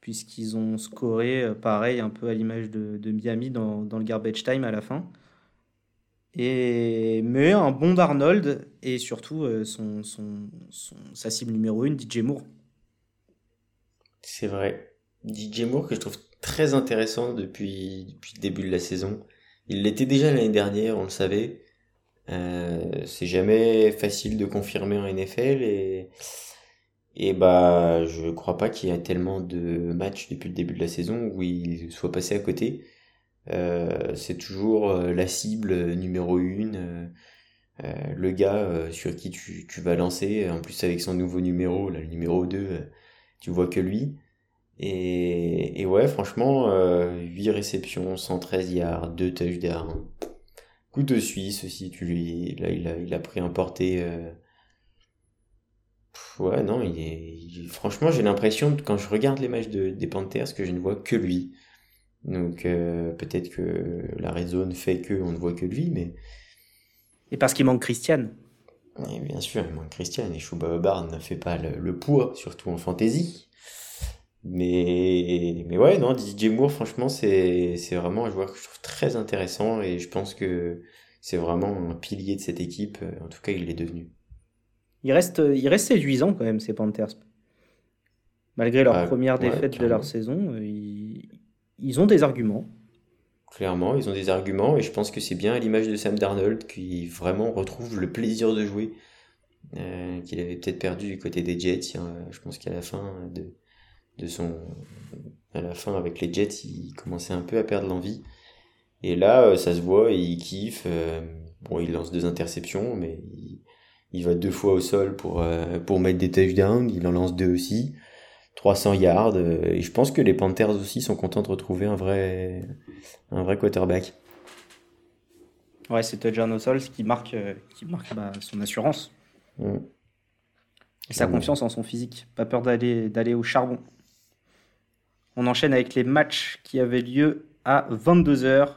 puisqu'ils ont scoré, euh, pareil, un peu à l'image de, Miami dans, le garbage time à la fin. Et, mais un bon Darnold et surtout euh, son, sa cible numéro 1, DJ Moore. C'est vrai. DJ Moore que je trouve très intéressant depuis le début de la saison. Il l'était déjà l'année dernière, on le savait. Euh, c'est jamais facile de confirmer en NFL et, et bah, je crois pas qu'il y a tellement de matchs depuis le début de la saison où il soit passé à côté. Euh, c'est toujours euh, la cible numéro une, le gars sur qui tu, tu vas lancer, en plus avec son nouveau numéro, là, le numéro 2, euh, tu vois que lui. Et, ouais, franchement, euh, 8 réceptions, 113 yards, 2 touchdowns. De suisse aussi, tu lui, là, il a, il a pris un porté. Euh, ouais, non, il est, franchement, j'ai l'impression, quand je regarde les matchs de, des Panthers, que je ne vois que lui. Donc, euh, peut-être que la raison fait que on ne voit que lui, mais. Et parce qu'il manque Christian. Et bien sûr, il manque Christian, et Chouba ne fait pas le, le poids, surtout en fantasy. Mais, mais ouais, non, DJ Moore, franchement, c'est, vraiment un joueur que je trouve très intéressant et je pense que c'est vraiment un pilier de cette équipe. En tout cas, il l'est devenu. Il reste, il reste séduisant quand même, ces Panthers. Malgré leur ah, première défaite de leur saison, ils, ils, ont des arguments. Clairement, ils ont des arguments et je pense que c'est bien à l'image de Sam Darnold qui vraiment retrouve le plaisir de jouer euh, qu'il avait peut-être perdu du côté des Jets. Je pense qu'à la fin de, de son à la fin avec les Jets, il commençait un peu à perdre l'envie. Et là, euh, ça se voit, il kiffe. Euh, bon, il lance deux interceptions, mais il, va deux fois au sol pour euh, pour mettre des touchdowns. Il en lance deux aussi. 300 yards. et je pense que les Panthers aussi sont contents de retrouver un vrai un vrai quarterback. Ouais, c'est touchdown au sol, ce qui marque qui marque bah, son assurance. Mm. Et sa confiance en son physique. Pas peur d'aller au charbon. On enchaîne avec les matchs qui avaient lieu à 22h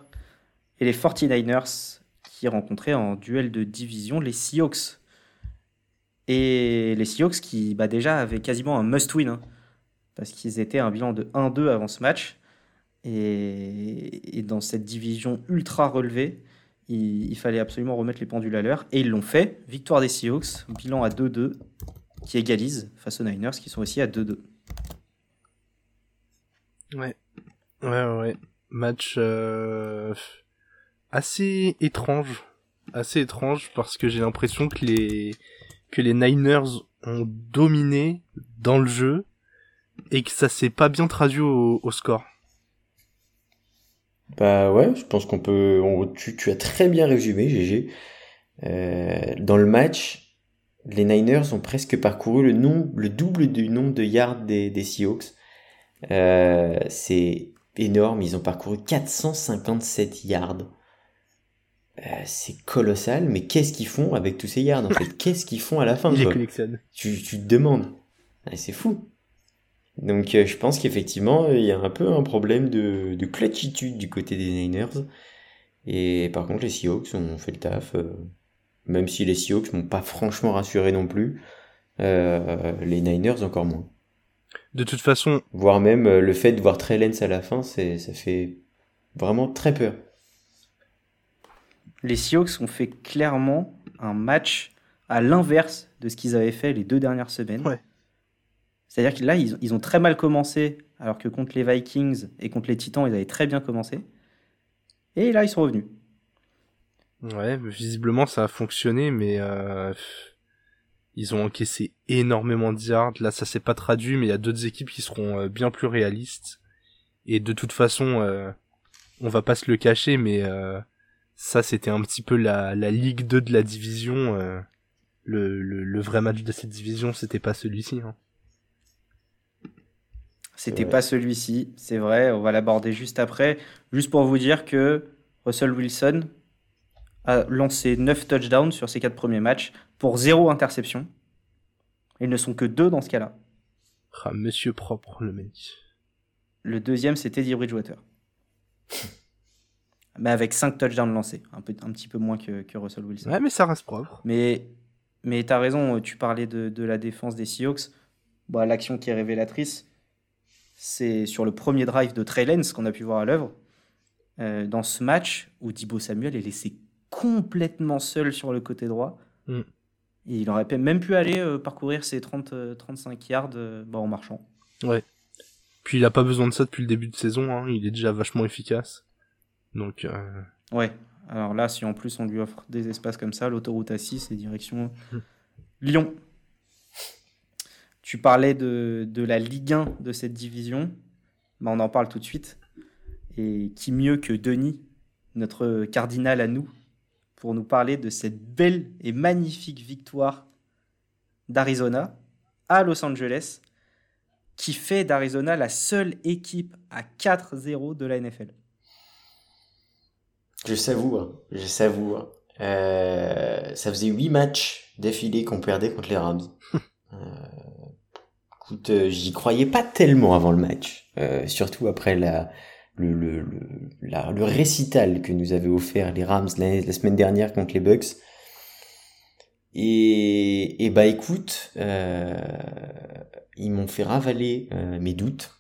et les 49ers qui rencontraient en duel de division les Seahawks. Et les Seahawks qui bah, déjà avaient quasiment un must-win hein, parce qu'ils étaient un bilan de 1-2 avant ce match. Et, dans cette division ultra relevée, il, fallait absolument remettre les pendules à l'heure. Et ils l'ont fait. Victoire des Seahawks, bilan à 2-2 qui égalise face aux Niners qui sont aussi à 2-2. Ouais. Ouais, ouais. Match euh, assez étrange. Assez étrange parce que j'ai l'impression que les, que les Niners ont dominé dans le jeu et que ça s'est pas bien traduit au, score. Bah ouais, je pense qu'on peut. tu, tu, as très bien résumé, GG. Euh, dans le match, les Niners ont presque parcouru le, nom, le double du nombre de yards des, des Seahawks. Euh, c'est énorme, ils ont parcouru 457 yards. Euh, c'est colossal, mais qu'est-ce qu'ils font avec tous ces yards en fait? [laughs] Qu'est-ce qu'ils font à la fin Tu, tu te demandes. Ah, c'est fou. Donc euh, je pense qu'effectivement, il y a un peu un problème de, de clutchitude du côté des Niners. Et par contre, les Seahawks ont fait le taf. même si les Seahawks m'ont pas franchement rassuré non plus, les Niners encore moins. De toute façon. Voire même euh, le fait de voir Trellens à la fin, c'est, ça fait vraiment très peur. Les Seahawks ont fait clairement un match à l'inverse de ce qu'ils avaient fait les deux dernières semaines. Ouais. C'est-à-dire que là, ils, ils, ont très mal commencé, alors que contre les Vikings et contre les Titans, ils avaient très bien commencé. Et là, ils sont revenus. Ouais, visiblement, ça a fonctionné, mais euh, ils ont encaissé énormément de yards. Là, ça s'est pas traduit, mais il y a d'autres équipes qui seront euh, bien plus réalistes. Et de toute façon, euh, on va pas se le cacher, mais euh, ça, c'était un petit peu la, la Ligue 2 de la division. Le, le, le, vrai match de cette division, c'était pas celui-ci. Hein. C'était pas celui-ci, c'est vrai. On va l'aborder juste après. Juste pour vous dire que Russell Wilson a lancé 9 touchdowns sur ses 4 premiers matchs pour zéro interception. Ils ne sont que deux dans ce cas-là. Ah, monsieur propre, le mec. Le deuxième, c'était Teddy Bridgewater. [laughs] mais avec 5 touchdowns lancés. Un, peu, un petit peu moins que, Russell Wilson. Ouais, mais ça reste propre. Mais, mais tu as raison, tu parlais de, la défense des Seahawks. Bah, L'action qui est révélatrice, c'est sur le premier drive de Trey Lance qu'on a pu voir à l'œuvre. Euh, dans ce match où Dibo Samuel est laissé complètement seul sur le côté droit. Mm il aurait même pu aller euh, parcourir ses 30, 35 euh, yards euh, bah, en marchant. Ouais. Puis il a pas besoin de ça depuis le début de saison, hein. il est déjà vachement efficace. Donc. Ouais. Alors là, si en plus on lui offre des espaces comme ça, l'autoroute A6 et direction hmm. Lyon. Tu parlais de, de, la Ligue 1 de cette division. Bah, on en parle tout de suite. Et qui mieux que Denis, notre cardinal à nous, pour nous parler de cette belle et magnifique victoire d'Arizona à Los Angeles qui fait d'Arizona la seule équipe à 4-0 de la NFL. Je savoure, je savoure. Euh, ça faisait 8 matchs d'affilée qu'on perdait contre les Rams. [laughs] euh, écoute, euh, j'y croyais pas tellement avant le match, euh, surtout après la, le, le, le, récital que nous avaient offert les Rams la, la semaine dernière contre les Bucks. Et, et bah écoute, euh, ils m'ont fait ravaler euh, mes doutes,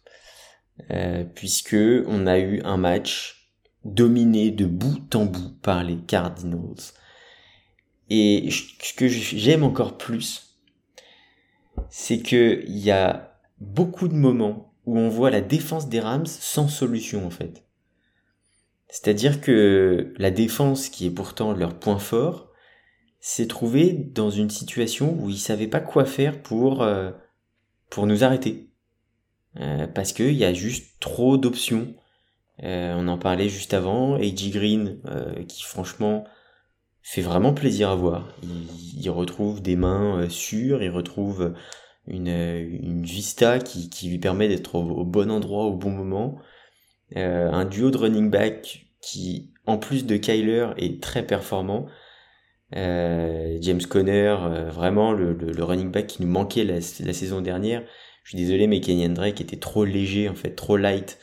euh, puisque on a eu un match dominé de bout en bout par les Cardinals. Et ce que j'aime encore plus, c'est que il y a beaucoup de moments où on voit la défense des Rams sans solution en fait. C'est-à-dire que la défense, qui est pourtant leur point fort, s'est trouvée dans une situation où ils savaient pas quoi faire pour euh, pour nous arrêter, euh, parce qu'il y a juste trop d'options. Euh, on en parlait juste avant, AJ Green, euh, qui franchement fait vraiment plaisir à voir. Il, il retrouve des mains euh, sûres, il retrouve une, une vista qui, qui lui permet d'être au, bon endroit au bon moment. Euh, un duo de running back qui, en plus de Kyler, est très performant. Euh, James Conner, euh, vraiment le, le, le, running back qui nous manquait la, la, saison dernière. Je suis désolé, mais Kenyan Drake était trop léger, en fait, trop light.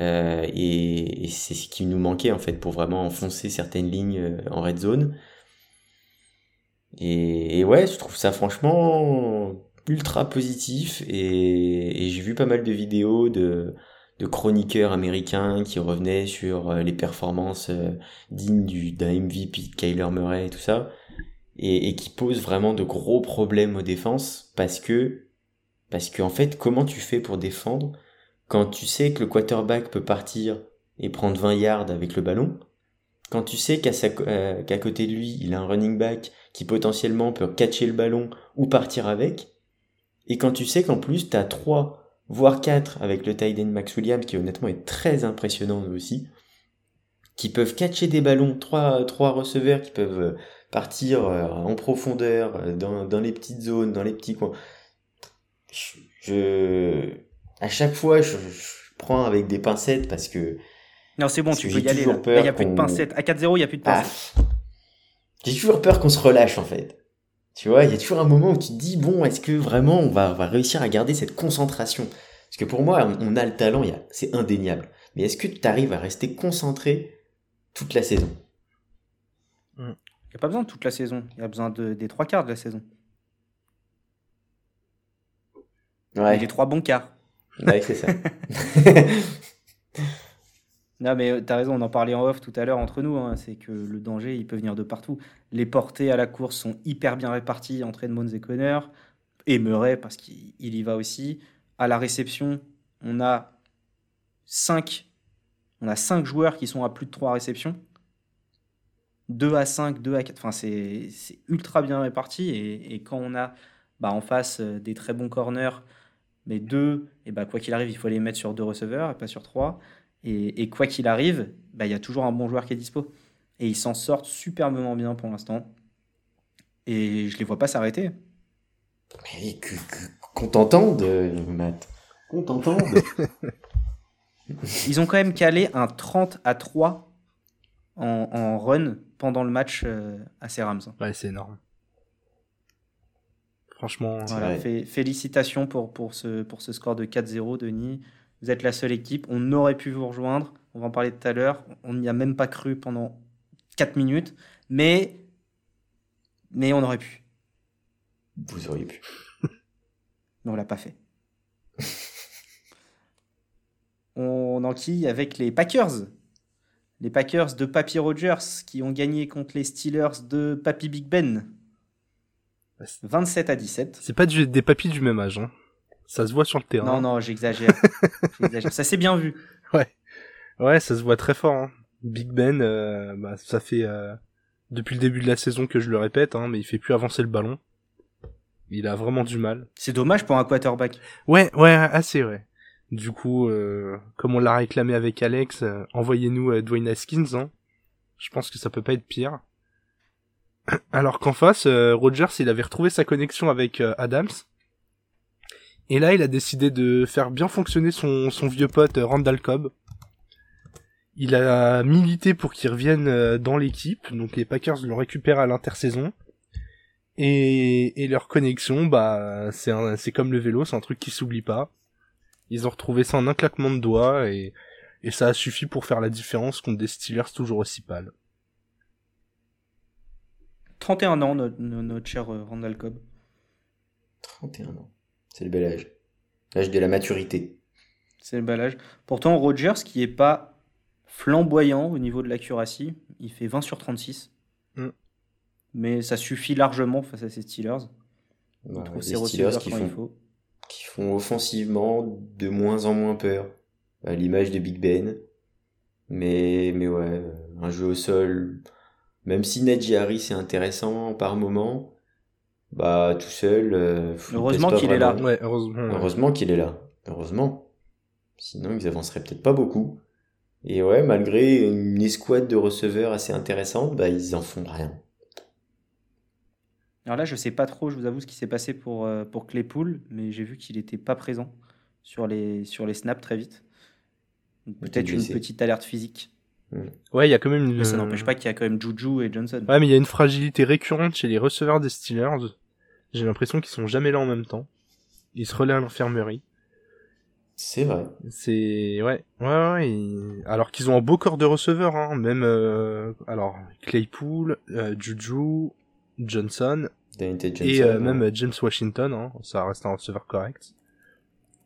Euh, et, et c'est ce qui nous manquait, en fait, pour vraiment enfoncer certaines lignes en red zone. Et, et ouais, je trouve ça franchement ultra positif. Et, et j'ai vu pas mal de vidéos de, de chroniqueurs américains qui revenaient sur les performances dignes du d'un MVP de Kyler Murray et tout ça et, et, qui posent vraiment de gros problèmes aux défenses parce que parce que en fait comment tu fais pour défendre quand tu sais que le quarterback peut partir et prendre 20 yards avec le ballon quand tu sais qu'à euh, qu'à côté de lui il a un running back qui potentiellement peut catcher le ballon ou partir avec et quand tu sais qu'en plus t'as trois voire 4 avec le tight end Max Williams qui honnêtement est très impressionnant aussi, qui peuvent catcher des ballons, trois, trois receveurs qui peuvent partir en profondeur, dans, dans les petites zones, dans les petits coins. Je, je à chaque fois, je, je, prends avec des pincettes parce que. Non, c'est bon, tu peux y aller. Il n'y a plus de pincettes. À 4-0, il n'y a plus de pincettes. Ah, J'ai toujours peur qu'on se relâche en fait. Tu vois, il y a toujours un moment où tu te dis, bon, est-ce que vraiment on va, on va réussir à garder cette concentration? Parce que pour moi, on, on a le talent, c'est indéniable. Mais est-ce que tu arrives à rester concentré toute la saison? Il n'y a pas besoin de toute la saison, il y a besoin de, des trois quarts de la saison. Ouais. Et les trois bons quarts. Ouais, c'est ça. [laughs] Non, mais t'as raison, on en parlait en off tout à l'heure entre nous, hein, c'est que le danger, il peut venir de partout. Les portées à la course sont hyper bien réparties entre Edmonds et Conner, et Murray, parce qu'il y va aussi. À la réception, on a 5 on a 5 joueurs qui sont à plus de 3 réceptions. 2 à 5, 2 à 4, enfin c'est ultra bien réparti, et, et quand on a bah, en face des très bons corners, mais deux, et bah, quoi qu'il arrive, il faut les mettre sur deux receveurs, et pas sur trois. Et, et quoi qu'il arrive, il bah, y a toujours un bon joueur qui est dispo. Et ils s'en sortent superbement bien pour l'instant. Et je les vois pas s'arrêter. Mais qu'on t'entende, Matt. Qu'on t'entende. [laughs] ils ont quand même calé un 30 à 3 en, en run pendant le match euh, à ces Rams. Ouais, c'est énorme. Franchement, voilà, fait, félicitations pour, pour, ce, pour ce score de 4-0, Denis. Vous êtes la seule équipe. On aurait pu vous rejoindre. On va en parler tout à l'heure. On n'y a même pas cru pendant 4 minutes. Mais, mais on aurait pu. Vous auriez pu. [laughs] mais on l'a pas fait. on enquille avec les Packers. Les Packers de Papy Rogers qui ont gagné contre les Steelers de Papy Big Ben. 27 à 17. C'est pas du, des papis du même âge. Hein. Ça se voit sur le terrain. Non, non, [laughs] j'exagère. ça s'est bien vu. Ouais. Ouais, ça se voit très fort. Hein. Big Ben, euh, bah, ça fait euh, depuis le début de la saison que je le répète, hein, mais il fait plus avancer le ballon. Il a vraiment du mal. C'est dommage pour un quarterback. Ouais, ouais, assez, ouais. Du coup, euh, comme on l'a réclamé avec Alex, envoyez-nous Dwayne Haskins. Hein. Je pense que ça peut pas être pire. [clears throat] Alors qu'en face, Rogers, il avait retrouvé sa connexion avec Adams Et là, il a décidé de faire bien fonctionner son, son vieux pote euh, Randall Cobb. Il a milité pour qu'il revienne euh, dans l'équipe, donc les Packers le récupèrent à l'intersaison. Et, et leur connexion, bah, c'est c'est comme le vélo, c'est un truc qui s'oublie pas. Ils ont retrouvé ça en un claquement de doigts et, et ça a suffi pour faire la différence contre des Steelers toujours aussi pâles. 31 ans, notre, notre cher euh, Randall Cobb. 31 ans. C'est le bel âge. L'âge de la maturité. C'est le bel âge. Pourtant, Rogers, qui est pas flamboyant au niveau de l'accuracy, il fait 20 sur 36. Mm. Mais ça suffit largement face à ces Steelers. On trouve ses Steelers qui font, faut. qui font offensivement de moins en moins peur. À l'image de Big Ben. Mais, mais ouais, un jeu au sol, même si Najee Harris est intéressant par moment, bah tout seul. euh, Heureusement qu'il est là. Ouais, heureusement. qu'il est là. Heureusement. Sinon, ils avanceraient peut-être pas beaucoup. Et ouais, malgré une escouade de receveurs assez intéressante, bah ils en font rien. Alors là, je sais pas trop, je vous avoue, ce qui s'est passé pour, euh, pour Claypool, mais j'ai vu qu'il n'était pas présent sur les, sur les snaps très vite. Peut-être une petite alerte physique. Ouais, il y a quand même une. Mais ça n'empêche pas qu'il y a quand même Juju et Johnson. Ouais, mais il y a une fragilité récurrente chez les receveurs des Steelers. J'ai l'impression qu'ils sont jamais là en même temps. Ils se relaient à l'infirmerie. C'est vrai. C'est ouais, ouais, ouais. Alors qu'ils ont un beau corps de receveurs, hein. Même euh... alors Claypool, euh, Juju, Johnson et euh, ouais. même James Washington. Hein. Ça reste un receveur correct.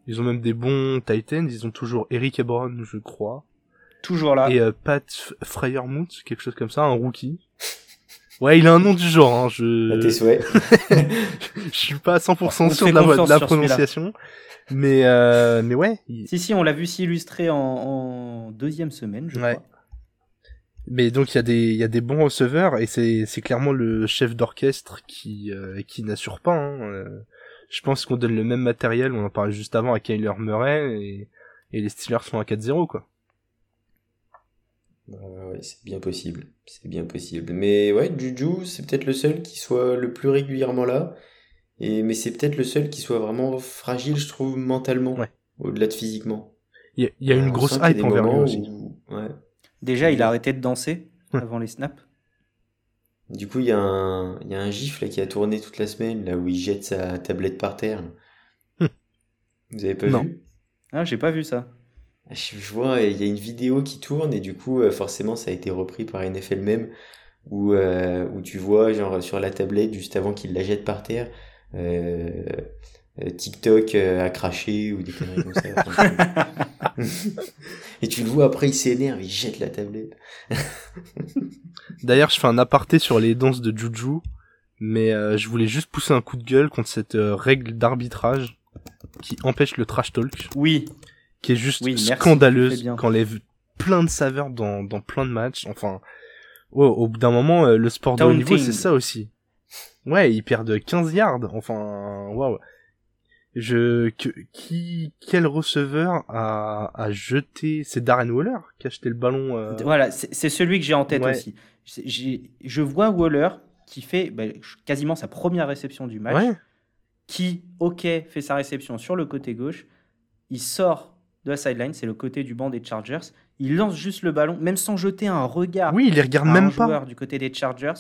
Ils ont même des bons Titans. Ils ont toujours Eric Ebron, je crois, Toujours là. et euh, Pat Fryermuth, quelque chose comme ça, un rookie. Ouais, il a un nom du genre. Hein. Je À tes souhaits. [laughs] je suis pas à 100% On te sûr de la, de prononciation, mais euh, mais ouais, il- Si, si, on l'a vu s'illustrer en, en deuxième semaine, je Ouais. crois. Mais donc il y a des il y a des bons receveurs et c'est c'est clairement le chef d'orchestre qui euh, qui n'assure pas. Hein. Euh, Je pense qu'on donne le même matériel, on en parlait juste avant à Kyler Murray et et les Steelers sont à 4-0 quoi. Euh, ouais, c'est bien possible. C'est bien possible. Mais ouais, Juju, c'est peut-être le seul qui soit le plus régulièrement là. Et, mais c'est peut-être le seul qui soit vraiment fragile, je trouve, mentalement. Ouais. Au-delà de physiquement. Il y a, il y a une grosse hype envers lui moments aussi. où- Ouais. Déjà, il a arrêté de danser Ouais. avant les snaps. Du coup, il y, a un- il y a un gif là, qui a tourné toute la semaine, là où il jette sa tablette par terre. Hum. Vous avez pas Non. vu? Ah, j'ai pas vu ça. Je, je vois, il y a une vidéo qui tourne et du coup, euh, forcément, ça a été repris par NFL même, où, euh, où tu vois, genre, sur la tablette, juste avant qu'il la jette par terre, euh, euh, TikTok euh, a craché ou des conneries comme ça. [laughs] Et tu le vois après, il s'énerve, il jette la tablette. D'ailleurs, je fais un aparté sur les danses de Juju, mais euh, je voulais juste pousser un coup de gueule contre cette euh, règle d'arbitrage qui empêche le trash talk, Oui, qui est juste Oui, scandaleuse, bien. qui enlève plein de saveurs dans, dans plein de matchs. Enfin, au bout d'un moment, euh, le sport de haut niveau, c'est ça aussi. Ouais, ils perdent 15 yards. Enfin, waouh. Je, que, qui, quel receveur a, a jeté, c'est Darren Waller qui a jeté le ballon, euh, voilà, c'est celui que j'ai en tête Ouais. aussi. Je vois Waller qui fait bah, quasiment sa première réception du match, ouais. qui, ok, fait sa réception sur le côté gauche, il sort de la sideline, c'est le côté du banc des Chargers, il lance juste le ballon, même sans jeter un regard Oui, il les regarde à même un pas. joueur du côté des Chargers,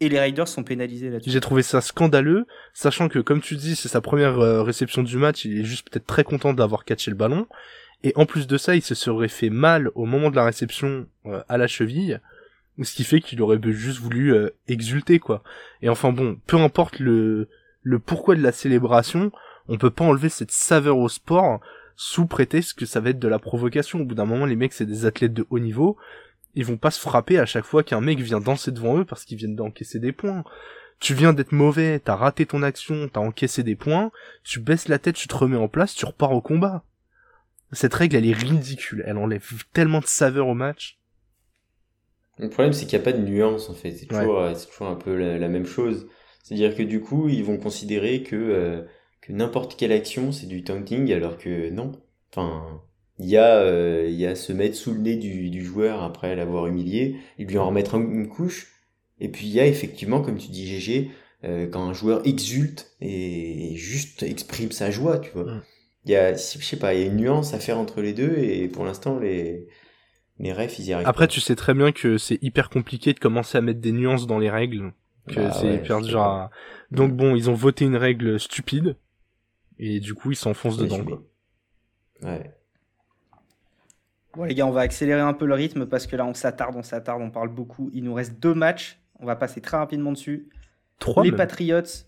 et les Raiders sont pénalisés là-dessus. J'ai trouvé ça scandaleux, sachant que, comme tu dis, c'est sa première euh, réception du match, il est juste peut-être très content d'avoir catché le ballon. Et en plus de ça, il se serait fait mal au moment de la réception euh, à la cheville, ce qui fait qu'il aurait juste voulu euh, exulter, quoi. Et enfin bon, peu importe le, le pourquoi de la célébration, on peut pas enlever cette saveur au sport sous prétexte que ça va être de la provocation. Au bout d'un moment, les mecs, c'est des athlètes de haut niveau, ils vont pas se frapper à chaque fois qu'un mec vient danser devant eux parce qu'ils viennent d'encaisser des points. Tu viens d'être mauvais, t'as raté ton action, t'as encaissé des points, tu baisses la tête, tu te remets en place, tu repars au combat. Cette règle, elle est ridicule, elle enlève tellement de saveur au match. Le problème, c'est qu'il n'y a pas de nuance, en fait. C'est toujours, euh, c'est toujours un peu la, la même chose. C'est-à-dire que du coup, ils vont considérer que, euh, que n'importe quelle action, c'est du taunting, alors que non. Enfin, il y a, euh, il y a se mettre sous le nez du, du joueur après l'avoir humilié, et lui en remettre un- une couche. Et puis il y a effectivement, comme tu dis GG, euh, quand un joueur exulte et juste exprime sa joie, tu vois. Mm. Il y a, je sais pas, il y a une nuance à faire entre les deux et pour l'instant, les, les refs, ils y arrivent. Après, pas. tu sais très bien que c'est hyper compliqué de commencer à mettre des nuances dans les règles, que Bah c'est ouais, hyper dur à... Donc bon, ils ont voté une règle stupide, et du coup, ils s'enfoncent Ouais, dedans, quoi. Ouais. Bon les gars, on va accélérer un peu le rythme parce que là on s'attarde, on s'attarde, on parle beaucoup. Il nous reste deux matchs, on va passer très rapidement dessus. Trois, les même. Patriots,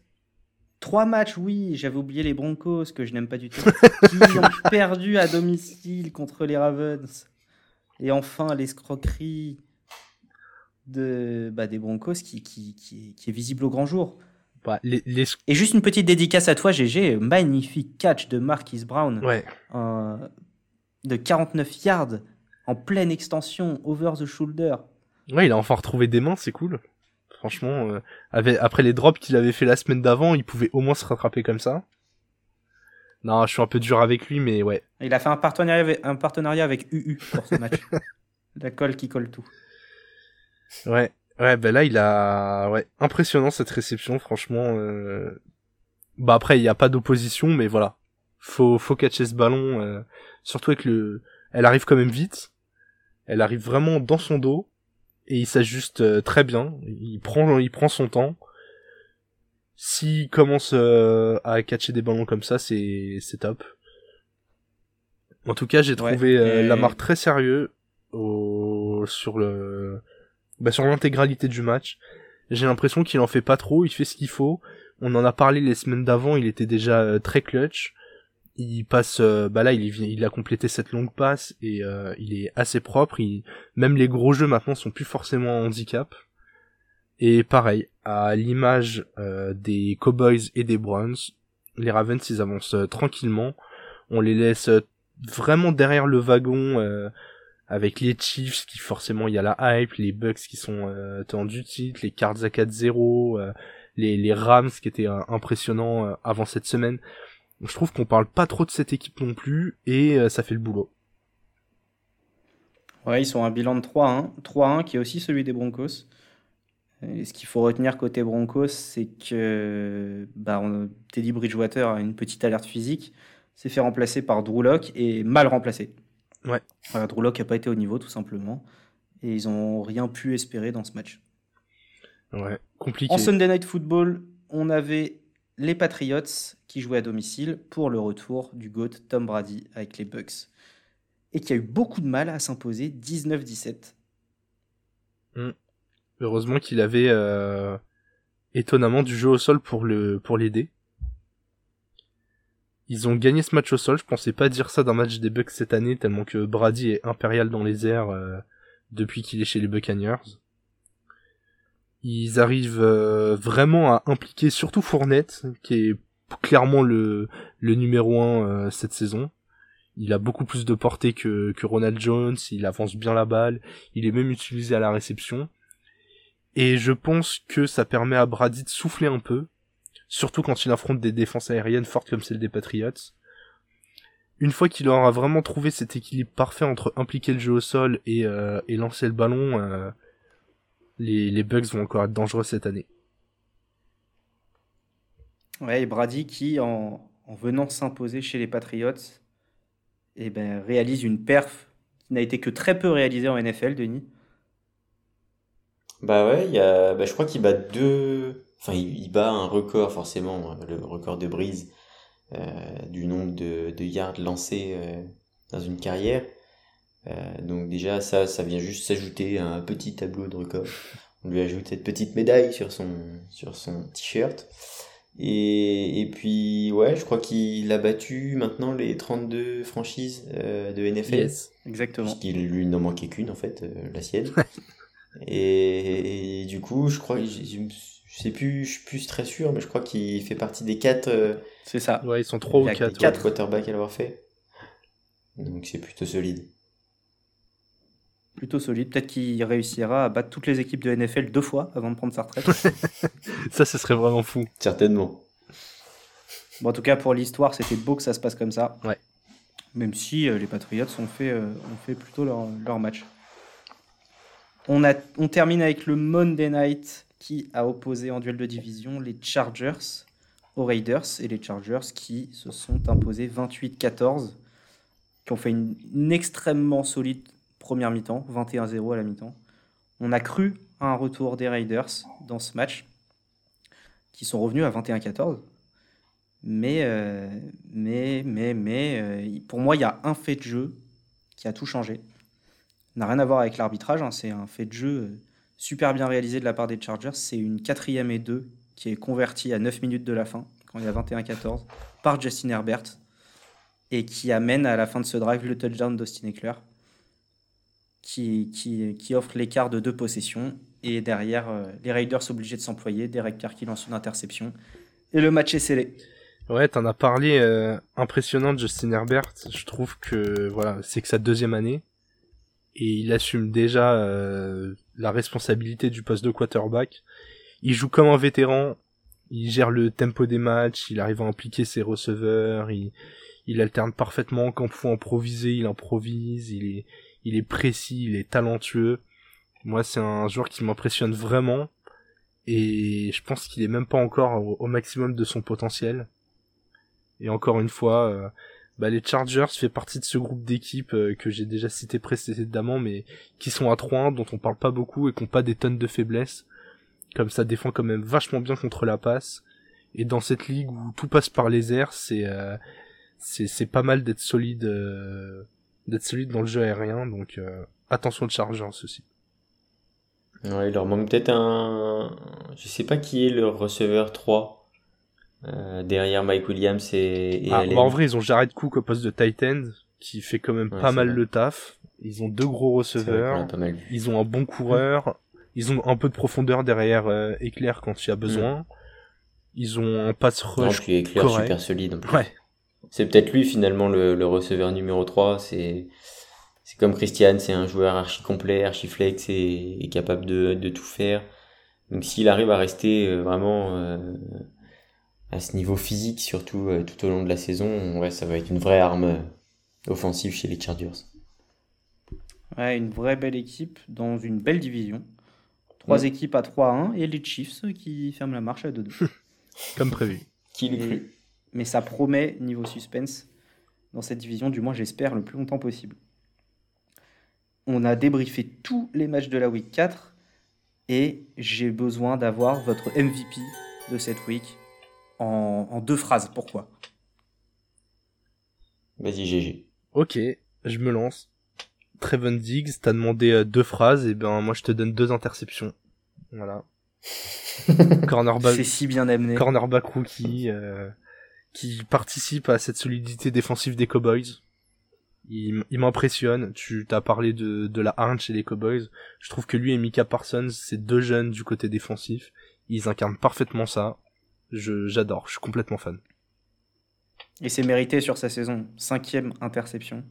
trois matchs, oui, j'avais oublié les Broncos que je n'aime pas du tout, [laughs] qui ont perdu à domicile contre les Ravens. Et enfin l'escroquerie de, bah, des Broncos qui, qui, qui est visible au grand jour. Bah, les, les... Et juste une petite dédicace à toi, GG. Magnifique catch de Marquis Brown Ouais, euh, de 49 yards en pleine extension, over the shoulder. ouais, il a enfin retrouvé des mains, c'est cool. Franchement, euh, avec- après les drops qu'il avait fait la semaine d'avant, il pouvait au moins se rattraper comme ça. Non, je suis un peu dur avec lui, mais ouais. Il a fait un partenariat avec, un partenariat avec UU pour ce match. [laughs] La colle qui colle tout. Ouais, ouais, ben là, il a, ouais, impressionnant cette réception, franchement. euh. Bah après, il n'y a pas d'opposition, mais voilà, faut, faut catcher ce ballon, euh, surtout avec le, elle arrive quand même vite, elle arrive vraiment dans son dos et il s'ajuste euh, très bien. Il prend, il prend son temps. S'il commence euh, à catcher des ballons comme ça, c'est, c'est top. En tout cas, j'ai Ouais, trouvé euh, et- Lamar très sérieux au, sur le, bah, sur l'intégralité du match. J'ai l'impression qu'il en fait pas trop, il fait ce qu'il faut. On en a parlé les semaines d'avant, il était déjà euh, très clutch. Il passe, euh, bah là, il, il a complété cette longue passe et euh, il est assez propre. Il, même les gros jeux maintenant sont plus forcément un handicap. Et pareil, à l'image des Cowboys et des Browns, les Ravens ils avancent tranquillement. On les laisse vraiment derrière le wagon avec les Chiefs qui forcément il y a la hype, les Bucks qui sont euh, titre, les Cards à 4-0, euh, les, Rams qui étaient euh, impressionnants avant cette semaine. Je trouve qu'on parle pas trop de cette équipe non plus et ça fait le boulot. Ouais, ils sont un bilan de 3-1. 3-1 qui est aussi celui des Broncos. Ce qu'il faut retenir côté Broncos, c'est que bah, Teddy Bridgewater a une petite alerte physique, s'est fait remplacer par Drew Lock et mal remplacé. Ouais. Drew Lock n'a pas été au niveau tout simplement. Et ils ont rien pu espérer dans ce match. Ouais, compliqué. En Sunday Night Football, on avait les Patriots qui jouaient à domicile pour le retour du GOAT Tom Brady avec les Bucks. Et qui a eu beaucoup de mal à s'imposer 19-17. Heureusement qu'il avait euh, étonnamment du jeu au sol pour le pour l'aider. Ils ont gagné ce match au sol. Je pensais pas dire ça d'un match des Bucks cette année tellement que Brady est impérial dans les airs euh, depuis qu'il est chez les Buccaneers. Ils arrivent euh, vraiment à impliquer surtout Fournette qui est clairement le numéro un euh, cette saison. Il a beaucoup plus de portée que que Ronald Jones. Il avance bien la balle. Il est même utilisé à la réception. Et je pense que ça permet à Brady de souffler un peu, surtout quand il affronte des défenses aériennes fortes comme celle des Patriots. Une fois qu'il aura vraiment trouvé cet équilibre parfait entre impliquer le jeu au sol et, euh, et lancer le ballon, euh, les, les Bucks vont encore être dangereux cette année. Ouais, et Brady qui, en, en venant s'imposer chez les Patriots, eh ben, réalise une perf qui n'a été que très peu réalisée en NFL, Denis. Bah ouais, il y a, bah je crois qu'il bat deux, enfin il, il bat un record forcément, euh, le record de brise euh, du nombre de, de yards lancés euh, dans une carrière. Euh, donc déjà ça, ça vient juste s'ajouter à un petit tableau de record. On lui ajoute cette petite médaille sur son sur son t-shirt. Et, et puis ouais, je crois qu'il a battu maintenant les 32 franchises euh, de NFL. Exactement. Puisqu'il lui n'en manquait qu'une en fait, euh, la sienne. et, et du coup, je crois, je, je, je sais plus, je suis plus très sûr, mais je crois qu'il fait partie des quatre, euh, C'est ça. Ouais, ils sont trois ou Il a quatre. quatre ouais. quarterbacks à l'avoir fait. Donc c'est plutôt solide. Plutôt solide. Peut-être qu'il réussira à battre toutes les équipes de NFL deux fois avant de prendre sa retraite. [laughs] Ça, ce serait vraiment fou. Certainement. bon, en tout cas, pour l'histoire, c'était beau que ça se passe comme ça. Ouais. Même si euh, les Patriots ont fait, euh, ont fait plutôt leur, leur match. On, a, on termine avec le Monday Night qui a opposé en duel de division les Chargers aux Raiders et les Chargers qui se sont imposés 28-14, qui ont fait une, extrêmement solide première mi-temps, 21-0 à la mi-temps. On a cru à un retour des Raiders dans ce match, qui sont revenus à 21-14. Mais, euh, mais, mais, mais, euh, pour moi, il y a un fait de jeu qui a tout changé. N'a rien à voir avec l'arbitrage, hein, c'est un fait de jeu euh, super bien réalisé de la part des Chargers. C'est une quatrième et deux qui est convertie à 9 minutes de la fin, quand il y a 21-14, par Justin Herbert, et qui amène à la fin de ce drive le touchdown d'Austin Eckler, qui, offre l'écart de deux possessions. Et derrière, les Raiders obligés de s'employer, Derek Carr qui lance une interception, et le match est scellé. Ouais, t'en as parlé euh, impressionnant de Justin Herbert. Je trouve que voilà, c'est que sa deuxième année et il assume déjà euh, la responsabilité du poste de quarterback. Il joue comme un vétéran. Il gère le tempo des matchs. Il arrive à impliquer ses receveurs. Il, alterne parfaitement quand il faut improviser. Il improvise. Il est, il est précis. Il est talentueux. Moi, c'est un joueur qui m'impressionne vraiment. Et je pense qu'il est même pas encore au maximum de son potentiel. Et encore une fois, euh, bah, les Chargers fait partie de ce groupe d'équipes euh, que j'ai déjà cité précédemment, mais qui sont à 3 dont on parle pas beaucoup et qui ont pas des tonnes de faiblesses. Comme ça défend quand même vachement bien contre la passe. Et dans cette ligue où tout passe par les airs, c'est euh, c'est pas mal d'être solide d'être solide dans le jeu aérien. Donc attention de Chargers aussi. Ouais, il leur manque peut-être un. Je sais pas qui est le receveur 3 euh, derrière Mike Williams et, et ah, bah, en vrai, ils ont Jared Cook au poste de tight qui fait quand même pas mal le taf. Ils ont deux gros receveurs. Ils ont un bon coureur. Ils ont un peu de profondeur derrière euh, Éclair quand il y a besoin. Mm. Ils ont un pass rush. Non, Éclair super solide. Ouais. C'est peut-être lui finalement le, le, receveur numéro 3. C'est c'est comme Christian, c'est un joueur archi complet, archi flex et, et capable de, de tout faire. Donc s'il arrive à rester euh, vraiment euh, à ce niveau physique, surtout euh, tout au long de la saison, ouais, ça va être une vraie arme euh, offensive chez les Chargers. Ouais, une vraie belle équipe dans une belle division. Trois équipes à 3-1 et les Chiefs qui ferment la marche à 2-2. [laughs] Comme prévu. Qui l'eût cru Mais ça promet, niveau suspense, dans cette division, du moins j'espère, le plus longtemps possible. On a débriefé tous les matchs de la week 4 et j'ai besoin d'avoir votre MVP de cette week en, deux phrases. Pourquoi? Vas-y, GG. Ok, je me lance. Trevon Diggs, t'as demandé euh, deux phrases, et ben moi je te donne deux interceptions. Voilà. [laughs] cornerback. C'est si bien amené. Cornerback rookie euh, qui participe à cette solidité défensive des Cowboys. Il, m'impressionne. Tu t'as parlé de, de la harne chez les Cowboys. Je trouve que lui et Mika Parsons, c'est deux jeunes du côté défensif. Ils incarnent parfaitement ça j'adore, je suis complètement fan. Et c'est mérité sur sa saison, cinquième interception.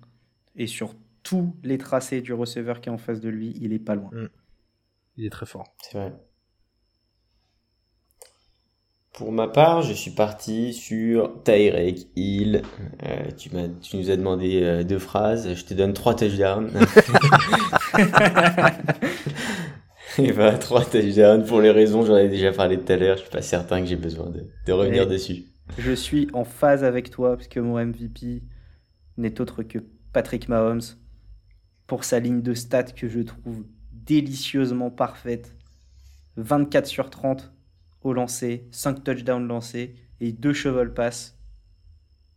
Et sur tous les tracés du receveur qui est en face de lui, il est pas loin. Mm. Il est très fort. C'est vrai. Pour ma part, je suis parti sur Tyrek Hill. Euh, tu, tu nous as demandé euh, deux phrases. Je te donne trois touchdowns. [laughs] [laughs] Et bah, trois touchdowns pour les raisons, j'en ai déjà parlé tout à l'heure. Je suis pas certain que j'ai besoin de, revenir dessus. Je suis en phase avec toi parce que mon MVP n'est autre que Patrick Mahomes pour sa ligne de stats que je trouve délicieusement parfaite. 24 sur 30 au lancer, 5 touchdowns lancés et 2 cheval pass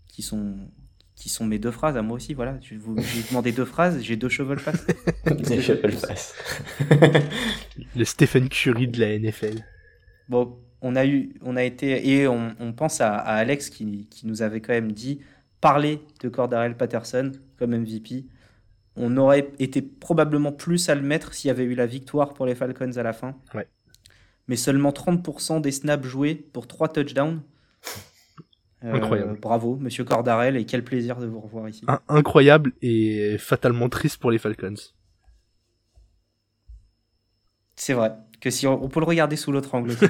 qui sont qui sont mes deux phrases à moi aussi. Voilà, je vous j'ai demandé deux phrases, j'ai deux cheveux pass. [laughs] Des pass. [laughs] le Stephen Curry de la NFL. Bon, on a eu, on a été et on, on pense à, à Alex qui, qui, nous avait quand même dit parler de Cordarel Patterson comme MVP. On aurait été probablement plus à le mettre s'il y avait eu la victoire pour les Falcons à la fin. Ouais. Mais seulement 30% des snaps joués pour trois touchdowns. Euh, incroyable. Bravo, monsieur Cordarel, et quel plaisir de vous revoir ici. incroyable et fatalement triste pour les Falcons. C'est vrai, que si on, peut le regarder sous l'autre angle. [laughs]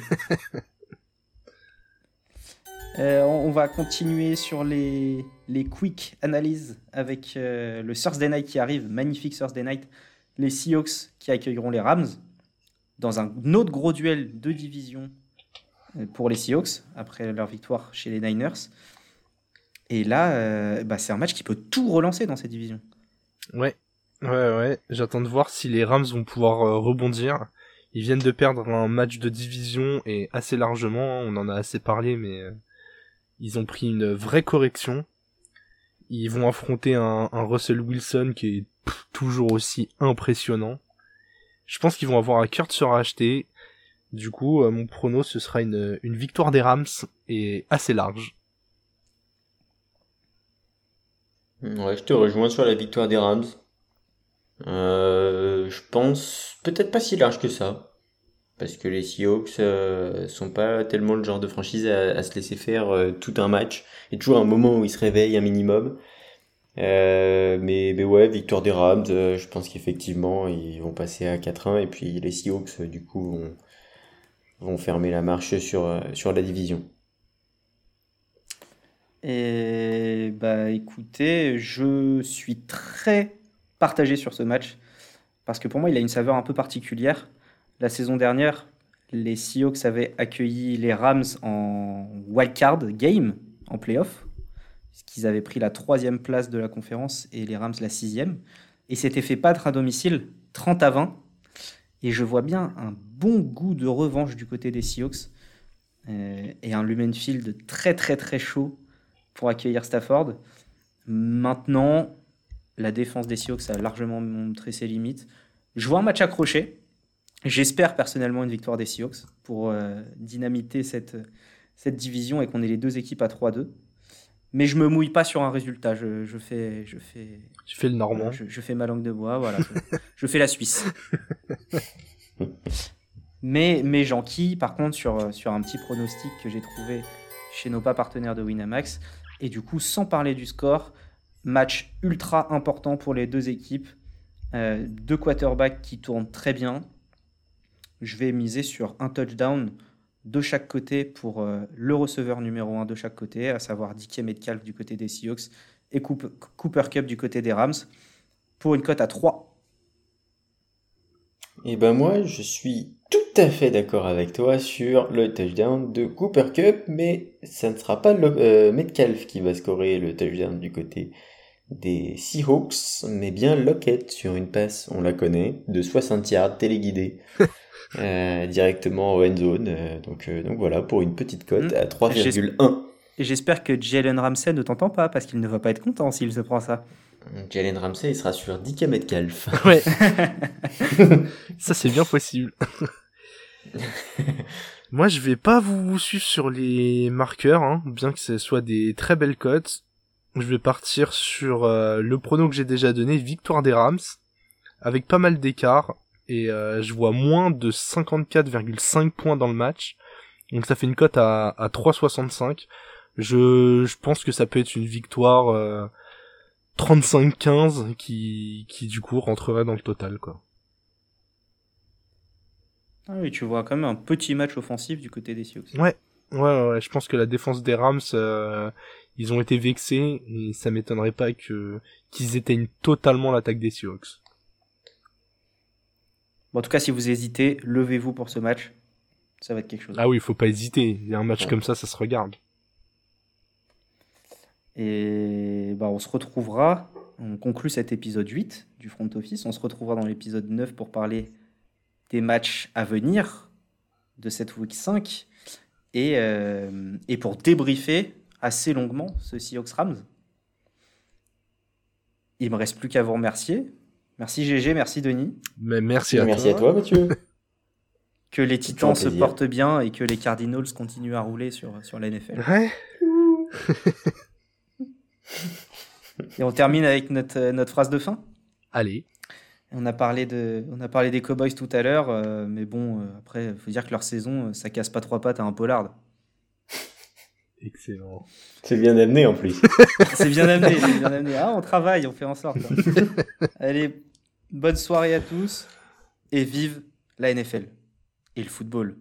Euh, on, va continuer sur les, les quick analyses avec euh, le Thursday Night qui arrive, magnifique Thursday Night. Les Seahawks qui accueilleront les Rams. dans un autre gros duel de division pour les Seahawks après leur victoire chez les Niners. Et là, euh, bah, c'est un match qui peut tout relancer dans cette division. Ouais, ouais, ouais. J'attends de voir si les Rams vont pouvoir euh, rebondir. Ils viennent de perdre un match de division et assez largement. On en a assez parlé, mais ils ont pris une vraie correction. Ils vont affronter un, Russell Wilson qui est toujours aussi impressionnant. Je pense qu'ils vont avoir un cœur de se racheter. Du coup, euh, mon prono, ce sera une, victoire des Rams et assez large. Ouais, je te rejoins sur la victoire des Rams. Euh, je pense peut-être pas si large que ça. Parce que les Seahawks euh, sont pas tellement le genre de franchise à, se laisser faire euh, tout un match. Il y a toujours un moment où ils se réveillent un minimum. Mais, mais ouais, victoire des Rams, je pense qu'effectivement, ils vont passer à 4-1 et puis les Seahawks, du coup, vont, vont fermer la marche sur, sur la division. Et bah écoutez, je suis très partagé sur ce match parce que pour moi, il a une saveur un peu particulière. La saison dernière, les Seahawks avaient accueilli les Rams en wildcard game, en playoff qu'ils avaient pris la troisième place de la conférence et les Rams la sixième. Et s'était fait battre à domicile 30 à 20. Et je vois bien un bon goût de revanche du côté des Seahawks euh, et un Lumen Field très très très chaud pour accueillir Stafford. Maintenant, la défense des Seahawks a largement montré ses limites. Je vois un match accroché. J'espère personnellement une victoire des Seahawks pour euh, dynamiter cette, cette division et qu'on ait les deux équipes à 3-2 mais je me mouille pas sur un résultat. Je, je fais, je fais. Tu fais le normand. Je, fais ma langue de bois, voilà. je, fais la Suisse. [laughs] mais, mais j'enquille, par contre, sur, sur un petit pronostic que j'ai trouvé chez nos pas partenaires de Winamax. Et du coup, sans parler du score, match ultra important pour les deux équipes. Euh, deux quarterbacks qui tournent très bien. Je vais miser sur un touchdown de chaque côté pour euh, le receveur numéro 1 de chaque côté, à savoir DK Metcalf du côté des Seahawks et Cooper Cup du côté des Rams, pour une cote à 3. Et eh ben moi, je suis tout à fait d'accord avec toi sur le touchdown de Cooper Cup, mais ça ne sera pas le, euh, Metcalf qui va scorer le touchdown du côté des Seahawks, mais bien Lockett sur une passe, on la connaît, de 60 yards téléguidée. [laughs] Euh, directement au end zone. Euh, donc, euh, donc voilà, pour une petite cote hmm. à 3,1. Et j'espère que Jalen Ramsey ne t'entend pas parce qu'il ne va pas être content s'il se prend ça. Jalen Ramsey, il sera sur 10 Metcalf. Ouais. [laughs] ça, c'est bien possible. [laughs] Moi, je vais pas vous suivre sur les marqueurs, hein, bien que ce soit des très belles cotes. Je vais partir sur le prono que j'ai déjà donné, victoire des Rams, avec pas mal d'écart et euh, je vois moins de 54,5 points dans le match. Donc ça fait une cote à, à 3,65. Je, je pense que ça peut être une victoire euh, 35-15 qui, qui du coup rentrerait dans le total quoi. Ah oui, tu vois quand même un petit match offensif du côté des Sioux. Ouais, ouais, ouais, je pense que la défense des Rams, euh, ils ont été vexés et ça m'étonnerait pas que qu'ils éteignent totalement l'attaque des Sioux en tout cas, si vous hésitez, levez-vous pour ce match. Ça va être quelque chose. Ah oui, il faut pas hésiter. Il y a un match comme ça, ça se regarde. Et bah, on se retrouvera, on conclut cet épisode 8 du Front Office. On se retrouvera dans l'épisode 9 pour parler des matchs à venir de cette week 5 et, euh, et pour débriefer assez longuement ce Seahawks Rams. Il me reste plus qu'à vous remercier. Merci GG, merci Denis. Mais merci à merci toi. à toi Mathieu. [laughs] que les Titans se portent bien et que les Cardinals continuent à rouler sur, sur la NFL. Ouais. [laughs] et on termine avec notre, notre phrase de fin. Allez. On a parlé, de, on a parlé des Cowboys tout à l'heure, euh, mais bon, euh, après, il faut dire que leur saison, euh, ça casse pas trois pattes à un pollard. [laughs] Excellent. C'est bien amené en plus. [laughs] c'est bien amené, c'est bien amené. Ah, on travaille, on fait en sorte. [laughs] Allez, Bonne soirée à tous et vive la NFL et le football.